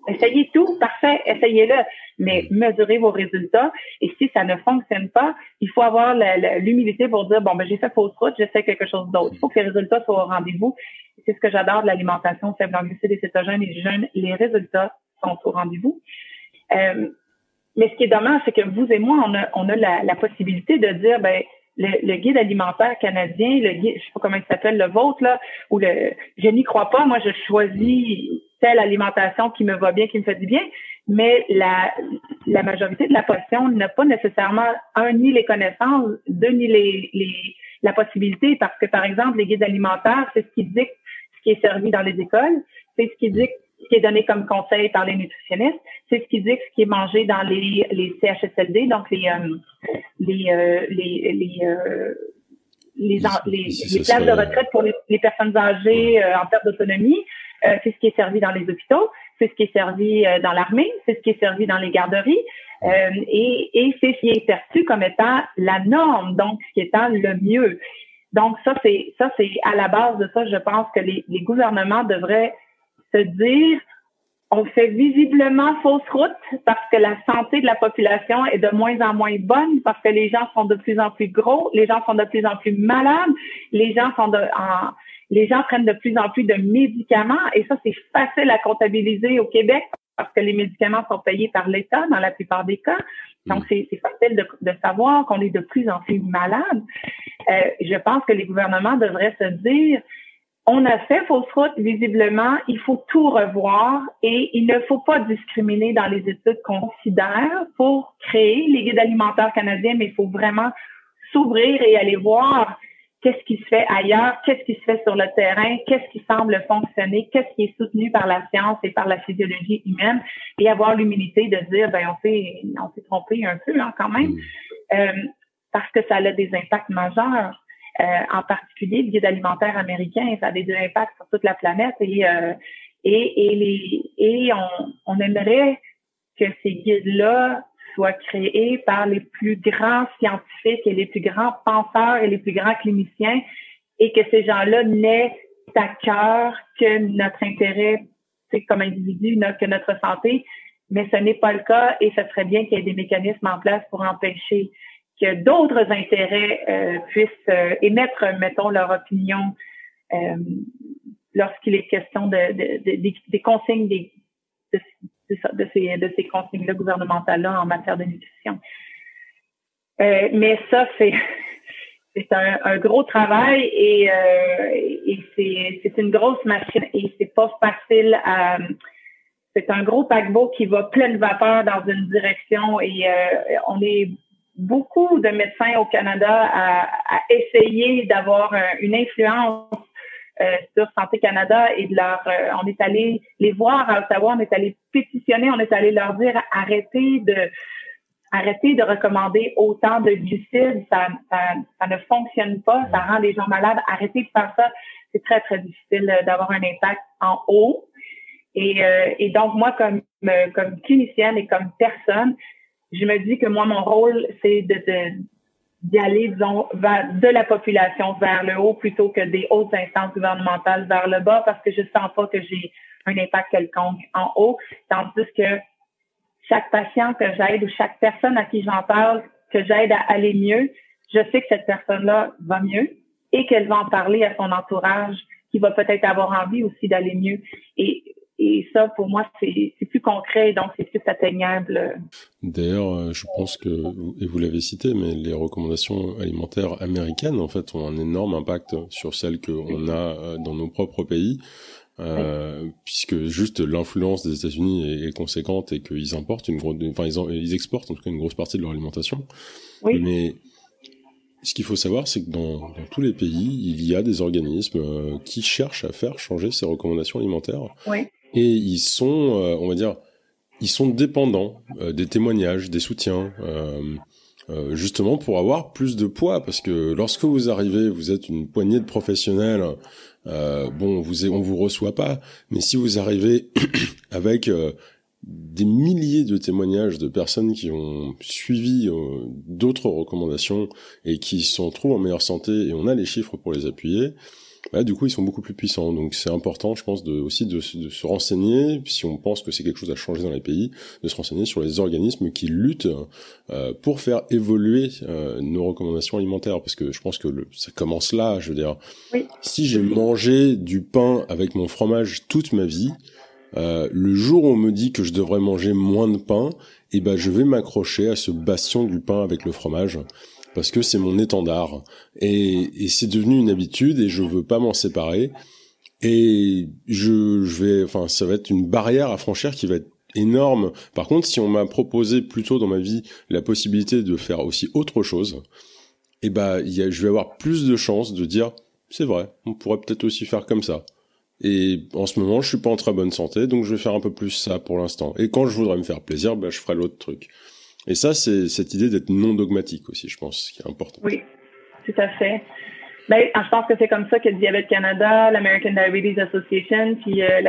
essayez tout, parfait, essayez-le, mais mesurez vos résultats. Et si ça ne fonctionne pas, il faut avoir l'humilité pour dire, bon, ben, j'ai fait fausse route, j'essaie quelque chose d'autre. Il faut que les résultats soient au rendez-vous. C'est ce que j'adore de l'alimentation faible en glucides et cétogènes et jeunes. Les résultats sont au rendez-vous. Euh, mais ce qui est dommage, c'est que vous et moi, on a, on a la, la possibilité de dire, ben, le, guide alimentaire canadien, le guide, je sais pas comment il s'appelle, le vôtre, là, ou le, je n'y crois pas, moi, je choisis telle alimentation qui me va bien, qui me fait du bien, mais la, la majorité de la population n'a pas nécessairement, un, ni les connaissances, deux, ni les, les, la possibilité, parce que, par exemple, les guides alimentaires, c'est ce qui dit ce qui est servi dans les écoles, c'est ce qui dit ce qui est donné comme conseil par les nutritionnistes, c'est ce qui dit ce qui est mangé dans les, les CHSLD, donc les euh, les euh, les les, euh, les, les, places de retraite pour les, les personnes âgées en perte d'autonomie. c'est ce qui est servi dans les hôpitaux, c'est ce qui est servi dans l'armée, c'est ce qui est servi dans les garderies. et, et c'est ce qui est perçu comme étant la norme, donc ce qui étant le mieux. Donc ça c'est ça c'est à la base de ça, je pense que les, les gouvernements devraient se dire on fait visiblement fausse route parce que la santé de la population est de moins en moins bonne, parce que les gens sont de plus en plus gros, les gens sont de plus en plus malades, les gens sont de, en, les gens prennent de plus en plus de médicaments et ça c'est facile à comptabiliser au Québec parce que les médicaments sont payés par l'État dans la plupart des cas. Donc c'est facile de, de savoir qu'on est de plus en plus malade. Euh, je pense que les gouvernements devraient se dire on a fait fausse route, visiblement, il faut tout revoir et il ne faut pas discriminer dans les études qu'on considère pour créer les guides alimentaires canadiens, mais il faut vraiment s'ouvrir et aller voir qu'est-ce qui se fait ailleurs, qu'est-ce qui se fait sur le terrain, qu'est-ce qui semble fonctionner, qu'est-ce qui est soutenu par la science et par la physiologie humaine, et avoir l'humilité de dire, ben on s'est on s'est trompé un peu hein, quand même, mm. euh, parce que ça a des impacts majeurs. Euh, en particulier le guide alimentaire américain, ça a des impacts sur toute la planète et euh, et, et, les, et on, on aimerait que ces guides-là soient créés par les plus grands scientifiques et les plus grands penseurs et les plus grands cliniciens et que ces gens-là n'aient à cœur que notre intérêt comme individu, que notre santé, mais ce n'est pas le cas et ce serait bien qu'il y ait des mécanismes en place pour empêcher que d'autres intérêts euh, puissent euh, émettre, mettons, leur opinion euh, lorsqu'il est question de, de, des consignes des, de, ces, consignes-là gouvernementales-là en matière de nutrition. mais ça, c'est un, gros travail et, c'est une grosse machine et c'est pas facile à c'est un gros paquebot qui va plein de vapeur dans une direction et on est beaucoup de médecins au Canada à, à essayer d'avoir une influence euh, sur Santé Canada et de leur, euh, on est allé les voir à Ottawa, on est allé pétitionner, on est allé leur dire arrêtez de arrêtez de recommander autant de glucides, ça, ça, ça, ne fonctionne pas, ça rend les gens malades, arrêtez de faire ça. C'est très, très difficile d'avoir un impact en haut. Et, euh, et donc, moi, comme, comme clinicienne et comme personne, je me dis que moi, mon rôle, c'est de, d'y aller, disons, vers, de la population vers le haut plutôt que des hautes instances gouvernementales vers le bas parce que je sens pas que j'ai un impact quelconque en haut, tandis que chaque patient que j'aide ou chaque personne à qui j'en parle, que j'aide à aller mieux, je sais que cette personne-là va mieux et qu'elle va en parler à son entourage qui va peut-être avoir envie aussi d'aller mieux. Et ça, pour moi, c'est plus concret, donc c'est plus atteignable. D'ailleurs, euh, je pense que, et vous l'avez cité, mais les recommandations alimentaires américaines, en fait, ont un énorme impact sur celles qu'on a euh, dans nos propres pays. Euh, puisque juste l'influence des États-Unis est, conséquente et qu'ils importent une grosse, enfin ils, ils, exportent en tout cas une grosse partie de leur alimentation. Oui. Mais ce qu'il faut savoir, c'est que dans, dans, tous les pays, il y a des organismes qui cherchent à faire changer ces recommandations alimentaires. Oui et ils sont, euh, on va dire, ils sont dépendants euh, des témoignages, des soutiens, euh, justement pour avoir plus de poids, parce que lorsque vous arrivez, vous êtes une poignée de professionnels, bon, vous on vous reçoit pas, mais si vous arrivez avec des milliers de témoignages de personnes qui ont suivi d'autres recommandations et qui sont trop en meilleure santé et on a les chiffres pour les appuyer, bah, du coup, ils sont beaucoup plus puissants. Donc, c'est important, je pense, de, aussi de, se renseigner, si on pense que c'est quelque chose à changer dans les pays, de se renseigner sur les organismes qui luttent euh, pour faire évoluer euh, nos recommandations alimentaires. Parce que je pense que le, ça commence là. Je veux dire, si j'ai mangé du pain avec mon fromage toute ma vie, euh, le jour où on me dit que je devrais manger moins de pain, eh ben, je vais m'accrocher à ce bastion du pain avec le fromage parce que c'est mon étendard et, et c'est devenu une habitude et je veux pas m'en séparer et je, je vais enfin ça va être une barrière à franchir qui va être énorme. Par contre, si on m'a proposé plus tôt dans ma vie la possibilité de faire aussi autre chose, eh ben, y a, je vais avoir plus de chances de dire, c'est vrai, on pourrait peut-être aussi faire comme ça. Et en ce moment, je suis pas en très bonne santé, donc je vais faire un peu plus ça pour l'instant. Et quand je voudrais me faire plaisir, ben, je ferai l'autre truc. Et ça, c'est cette idée d'être non dogmatique aussi, je pense, qui est important. Oui, tout à fait. Ben, je pense que c'est comme ça que Diabète Canada, l'American Diabetes Association, puis euh,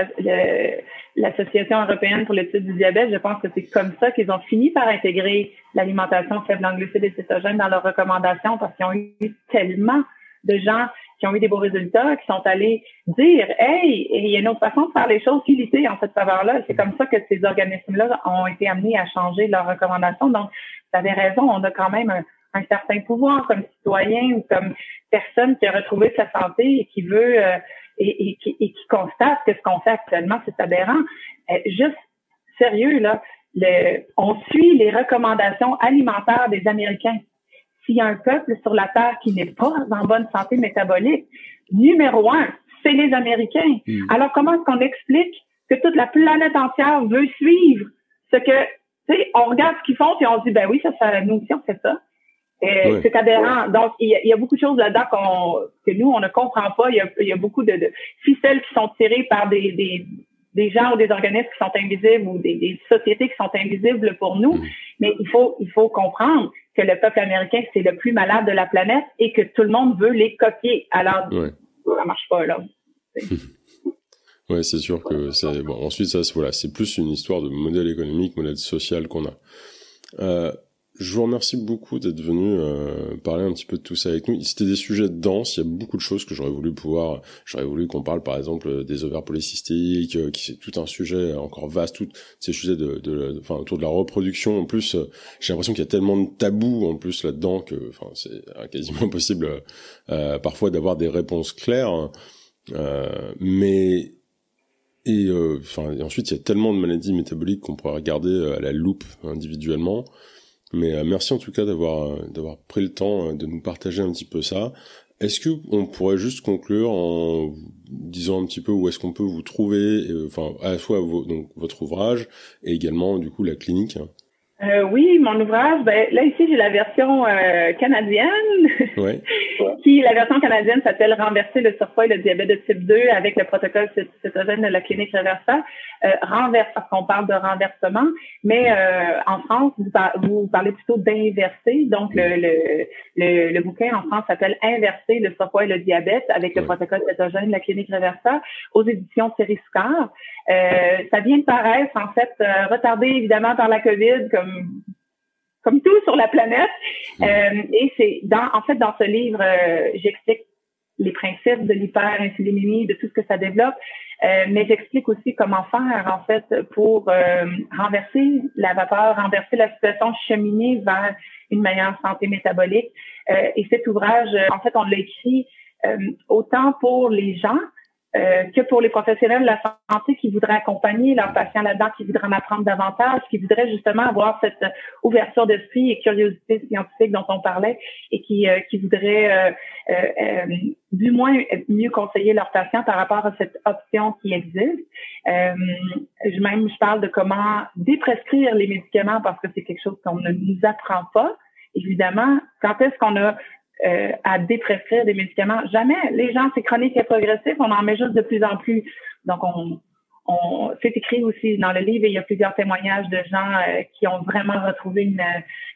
l'Association européenne pour l'étude du diabète, je pense que c'est comme ça qu'ils ont fini par intégrer l'alimentation faible en glucides et cétogènes dans leurs recommandations parce qu'ils ont eu tellement de gens qui ont eu des beaux résultats, qui sont allés dire Hey, il y a une autre façon de faire les choses qui lutter en cette faveur-là. C'est comme ça que ces organismes-là ont été amenés à changer leurs recommandations. Donc, vous avez raison, on a quand même un, certain pouvoir comme citoyen ou comme personne qui a retrouvé sa santé et qui veut euh, et, qui, et, qui, constate que ce qu'on fait actuellement, c'est aberrant. Euh, juste sérieux, là, le, on suit les recommandations alimentaires des Américains s'il y a un peuple sur la Terre qui n'est pas en bonne santé métabolique, numéro un, c'est les Américains. Hmm. Alors, comment est-ce qu'on explique que toute la planète entière veut suivre ce que, tu sais, on regarde ce qu'ils font et on dit, ben oui, ça, ça nous aussi, on fait ça. C'est adhérent. Donc, il y, a, beaucoup de choses là-dedans qu'on, que nous, on ne comprend pas. Il y a, y a beaucoup de, de, ficelles qui sont tirées par des, des, des gens ou des organismes qui sont invisibles ou des, des sociétés qui sont invisibles pour nous. Hmm. Mais il faut, il faut comprendre que le peuple américain, c'est le plus malade de la planète et que tout le monde veut les copier. Alors, ouais. ça marche pas, là. ouais, c'est sûr que c'est, bon, ensuite, ça, voilà, c'est plus une histoire de modèle économique, modèle social qu'on a. Euh, je vous remercie beaucoup d'être venu euh, parler un petit peu de tout ça avec nous. C'était des sujets denses, il y a beaucoup de choses que j'aurais voulu pouvoir... J'aurais voulu qu'on parle par exemple des ovaires polycystiques, euh, qui c'est tout un sujet encore vaste, tous ces sujets de, de, enfin, autour de la reproduction. En plus, euh, j'ai l'impression qu'il y a tellement de tabous en plus là-dedans que enfin, c'est quasiment impossible euh, parfois d'avoir des réponses claires. mais et enfin ensuite il y a tellement de maladies métaboliques qu'on pourrait regarder à la loupe individuellement mais euh, merci en tout cas d'avoir euh, d'avoir pris le temps euh, de nous partager un petit peu ça. Est-ce que on pourrait juste conclure en disant un petit peu où est-ce qu'on peut vous trouver, enfin à la fois donc votre ouvrage et également du coup la clinique? Euh, oui, mon ouvrage, ben, là ici j'ai la version euh, canadienne. Ouais. qui la version canadienne s'appelle Renverser le surpoids et le diabète de type 2 avec le protocole cétogène de la clinique Reversa. Euh, renverse parce qu'on parle de renversement, mais euh, en France vous, vous, parlez plutôt d'inverser. Donc le, le, le, le, bouquin en France s'appelle Inverser le surpoids et le diabète avec le protocole cétogène de la clinique Reversa aux éditions Scar. Euh, ça vient de paraître en fait retardé évidemment par la COVID comme comme tout sur la planète. Euh, et c'est dans, en fait, dans ce livre, euh, j'explique les principes de l'hyperinsulinémie, de tout ce que ça développe, euh, mais j'explique aussi comment faire en fait pour euh, renverser la vapeur, renverser la situation, cheminer vers une meilleure santé métabolique. Euh, et cet ouvrage, en fait, on l'a écrit autant pour les gens euh, que pour les professionnels de la santé qui voudraient accompagner leurs patients là-dedans, qui voudraient en apprendre davantage, qui voudraient justement avoir cette ouverture d'esprit et curiosité scientifique dont on parlait et qui, euh, qui voudraient euh, euh, du moins mieux conseiller leurs patients par rapport à cette option qui existe. je, même, je parle de comment déprescrire les médicaments parce que c'est quelque chose qu'on ne nous apprend pas. Évidemment, quand est-ce qu'on a euh, à déprescrire des médicaments. Jamais. Les gens, c'est chronique et progressif, on en met juste de plus en plus. Donc, on, on c'est écrit aussi dans le livre, il y a plusieurs témoignages de gens euh, qui ont vraiment retrouvé une,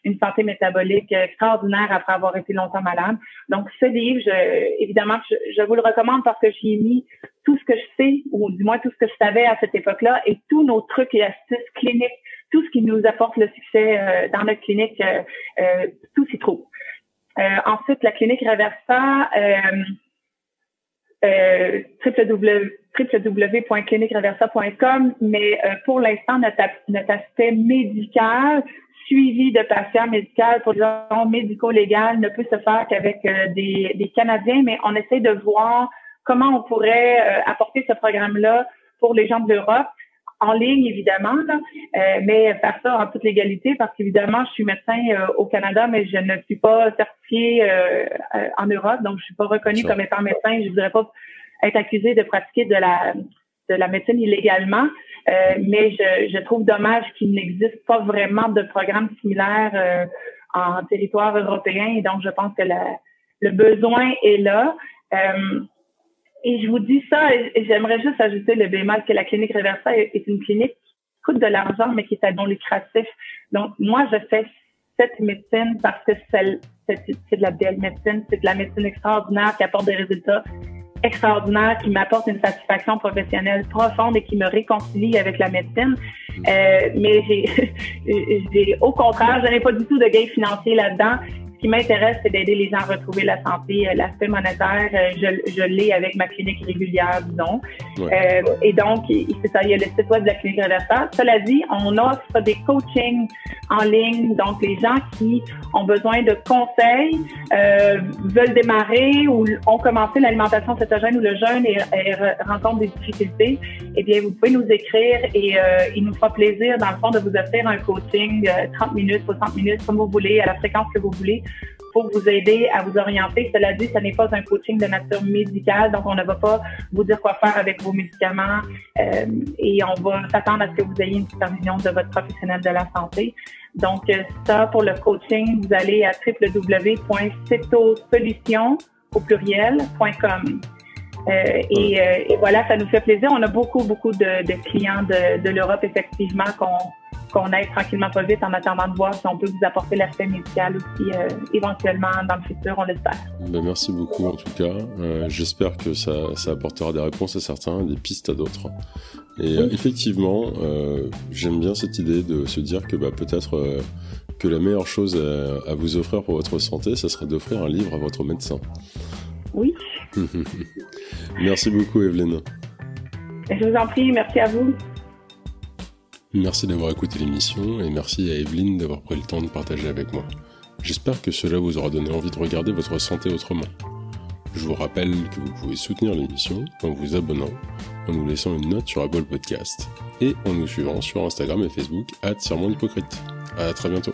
une santé métabolique extraordinaire après avoir été longtemps malade. Donc, ce livre, je, évidemment, je, je vous le recommande parce que j'y ai mis tout ce que je sais, ou du moins tout ce que je savais à cette époque-là, et tous nos trucs et astuces cliniques, tout ce qui nous apporte le succès euh, dans notre clinique, tout s'y trouve. Euh, ensuite, la clinique Reversa, euh, euh, www.cliniquereversa.com, mais euh, pour l'instant, notre, aspect médical, suivi de patients médicaux pour raisons médico-légales, ne peut se faire qu'avec des, des, Canadiens, mais on essaie de voir comment on pourrait apporter ce programme-là pour les gens de l'Europe en ligne, évidemment, euh, mais faire ça en toute légalité parce qu'évidemment, je suis médecin euh, au Canada, mais je ne suis pas certifiée euh, en Europe, donc je suis pas reconnue comme étant médecin. Je voudrais pas être accusée de pratiquer de la de la médecine illégalement, mais je, je, trouve dommage qu'il n'existe pas vraiment de programme similaire en territoire européen, et donc je pense que le besoin est là. Et je vous dis ça, et j'aimerais juste ajouter le bémol que la clinique Reversa est une clinique qui coûte de l'argent, mais qui est à bon lucratif. Donc, moi, je fais cette médecine parce que c'est de la belle médecine, c'est de la médecine extraordinaire qui apporte des résultats extraordinaires, qui m'apporte une satisfaction professionnelle profonde et qui me réconcilie avec la médecine. Euh, mais j'ai, au contraire, je n'ai pas du tout de gain financier là-dedans qui m'intéresse, c'est d'aider les gens à retrouver la santé. Euh, l'aspect monétaire, euh, je, je l'ai avec ma clinique régulière, disons. Euh, et donc, c'est ça, il y a le site web de la clinique Reversa. Cela dit, on offre des coachings en ligne. Donc, les gens qui ont besoin de conseils, euh, veulent démarrer ou ont commencé l'alimentation cétogène ou le jeûne et, rencontrent des difficultés, eh bien, vous pouvez nous écrire et euh, il nous fera plaisir, dans le fond, de vous offrir un coaching 30 minutes, 60 minutes, comme vous voulez, à la fréquence que vous voulez pour vous aider à vous orienter. Cela dit, ce n'est pas un coaching de nature médicale, donc on ne va pas vous dire quoi faire avec vos médicaments euh, et on va s'attendre à ce que vous ayez une supervision de votre professionnel de la santé. Donc euh, ça, pour le coaching, vous allez à www.cetosolution au pluriel.com. Euh, et, voilà, ça nous fait plaisir. On a beaucoup, beaucoup de, de clients de, de l'Europe, effectivement, qu'on qu'on aille tranquillement pas vite en attendant de voir si on peut vous apporter l'aspect médical aussi euh, éventuellement dans le futur, on l'espère. Ben merci beaucoup en tout cas. Euh, j'espère que ça, ça, apportera des réponses à certains, des pistes à d'autres. Et euh, effectivement, j'aime bien cette idée de se dire que bah, peut-être que la meilleure chose à, à, vous offrir pour votre santé, ça serait d'offrir un livre à votre médecin. Oui. merci beaucoup Evelyne. Je vous en prie, merci à vous. Merci d'avoir écouté l'émission et merci à Evelyne d'avoir pris le temps de partager avec moi. J'espère que cela vous aura donné envie de regarder votre santé autrement. Je vous rappelle que vous pouvez soutenir l'émission en vous abonnant, en nous laissant une note sur Apple Podcast et en nous suivant sur Instagram et Facebook, at Hypocrite. À très bientôt.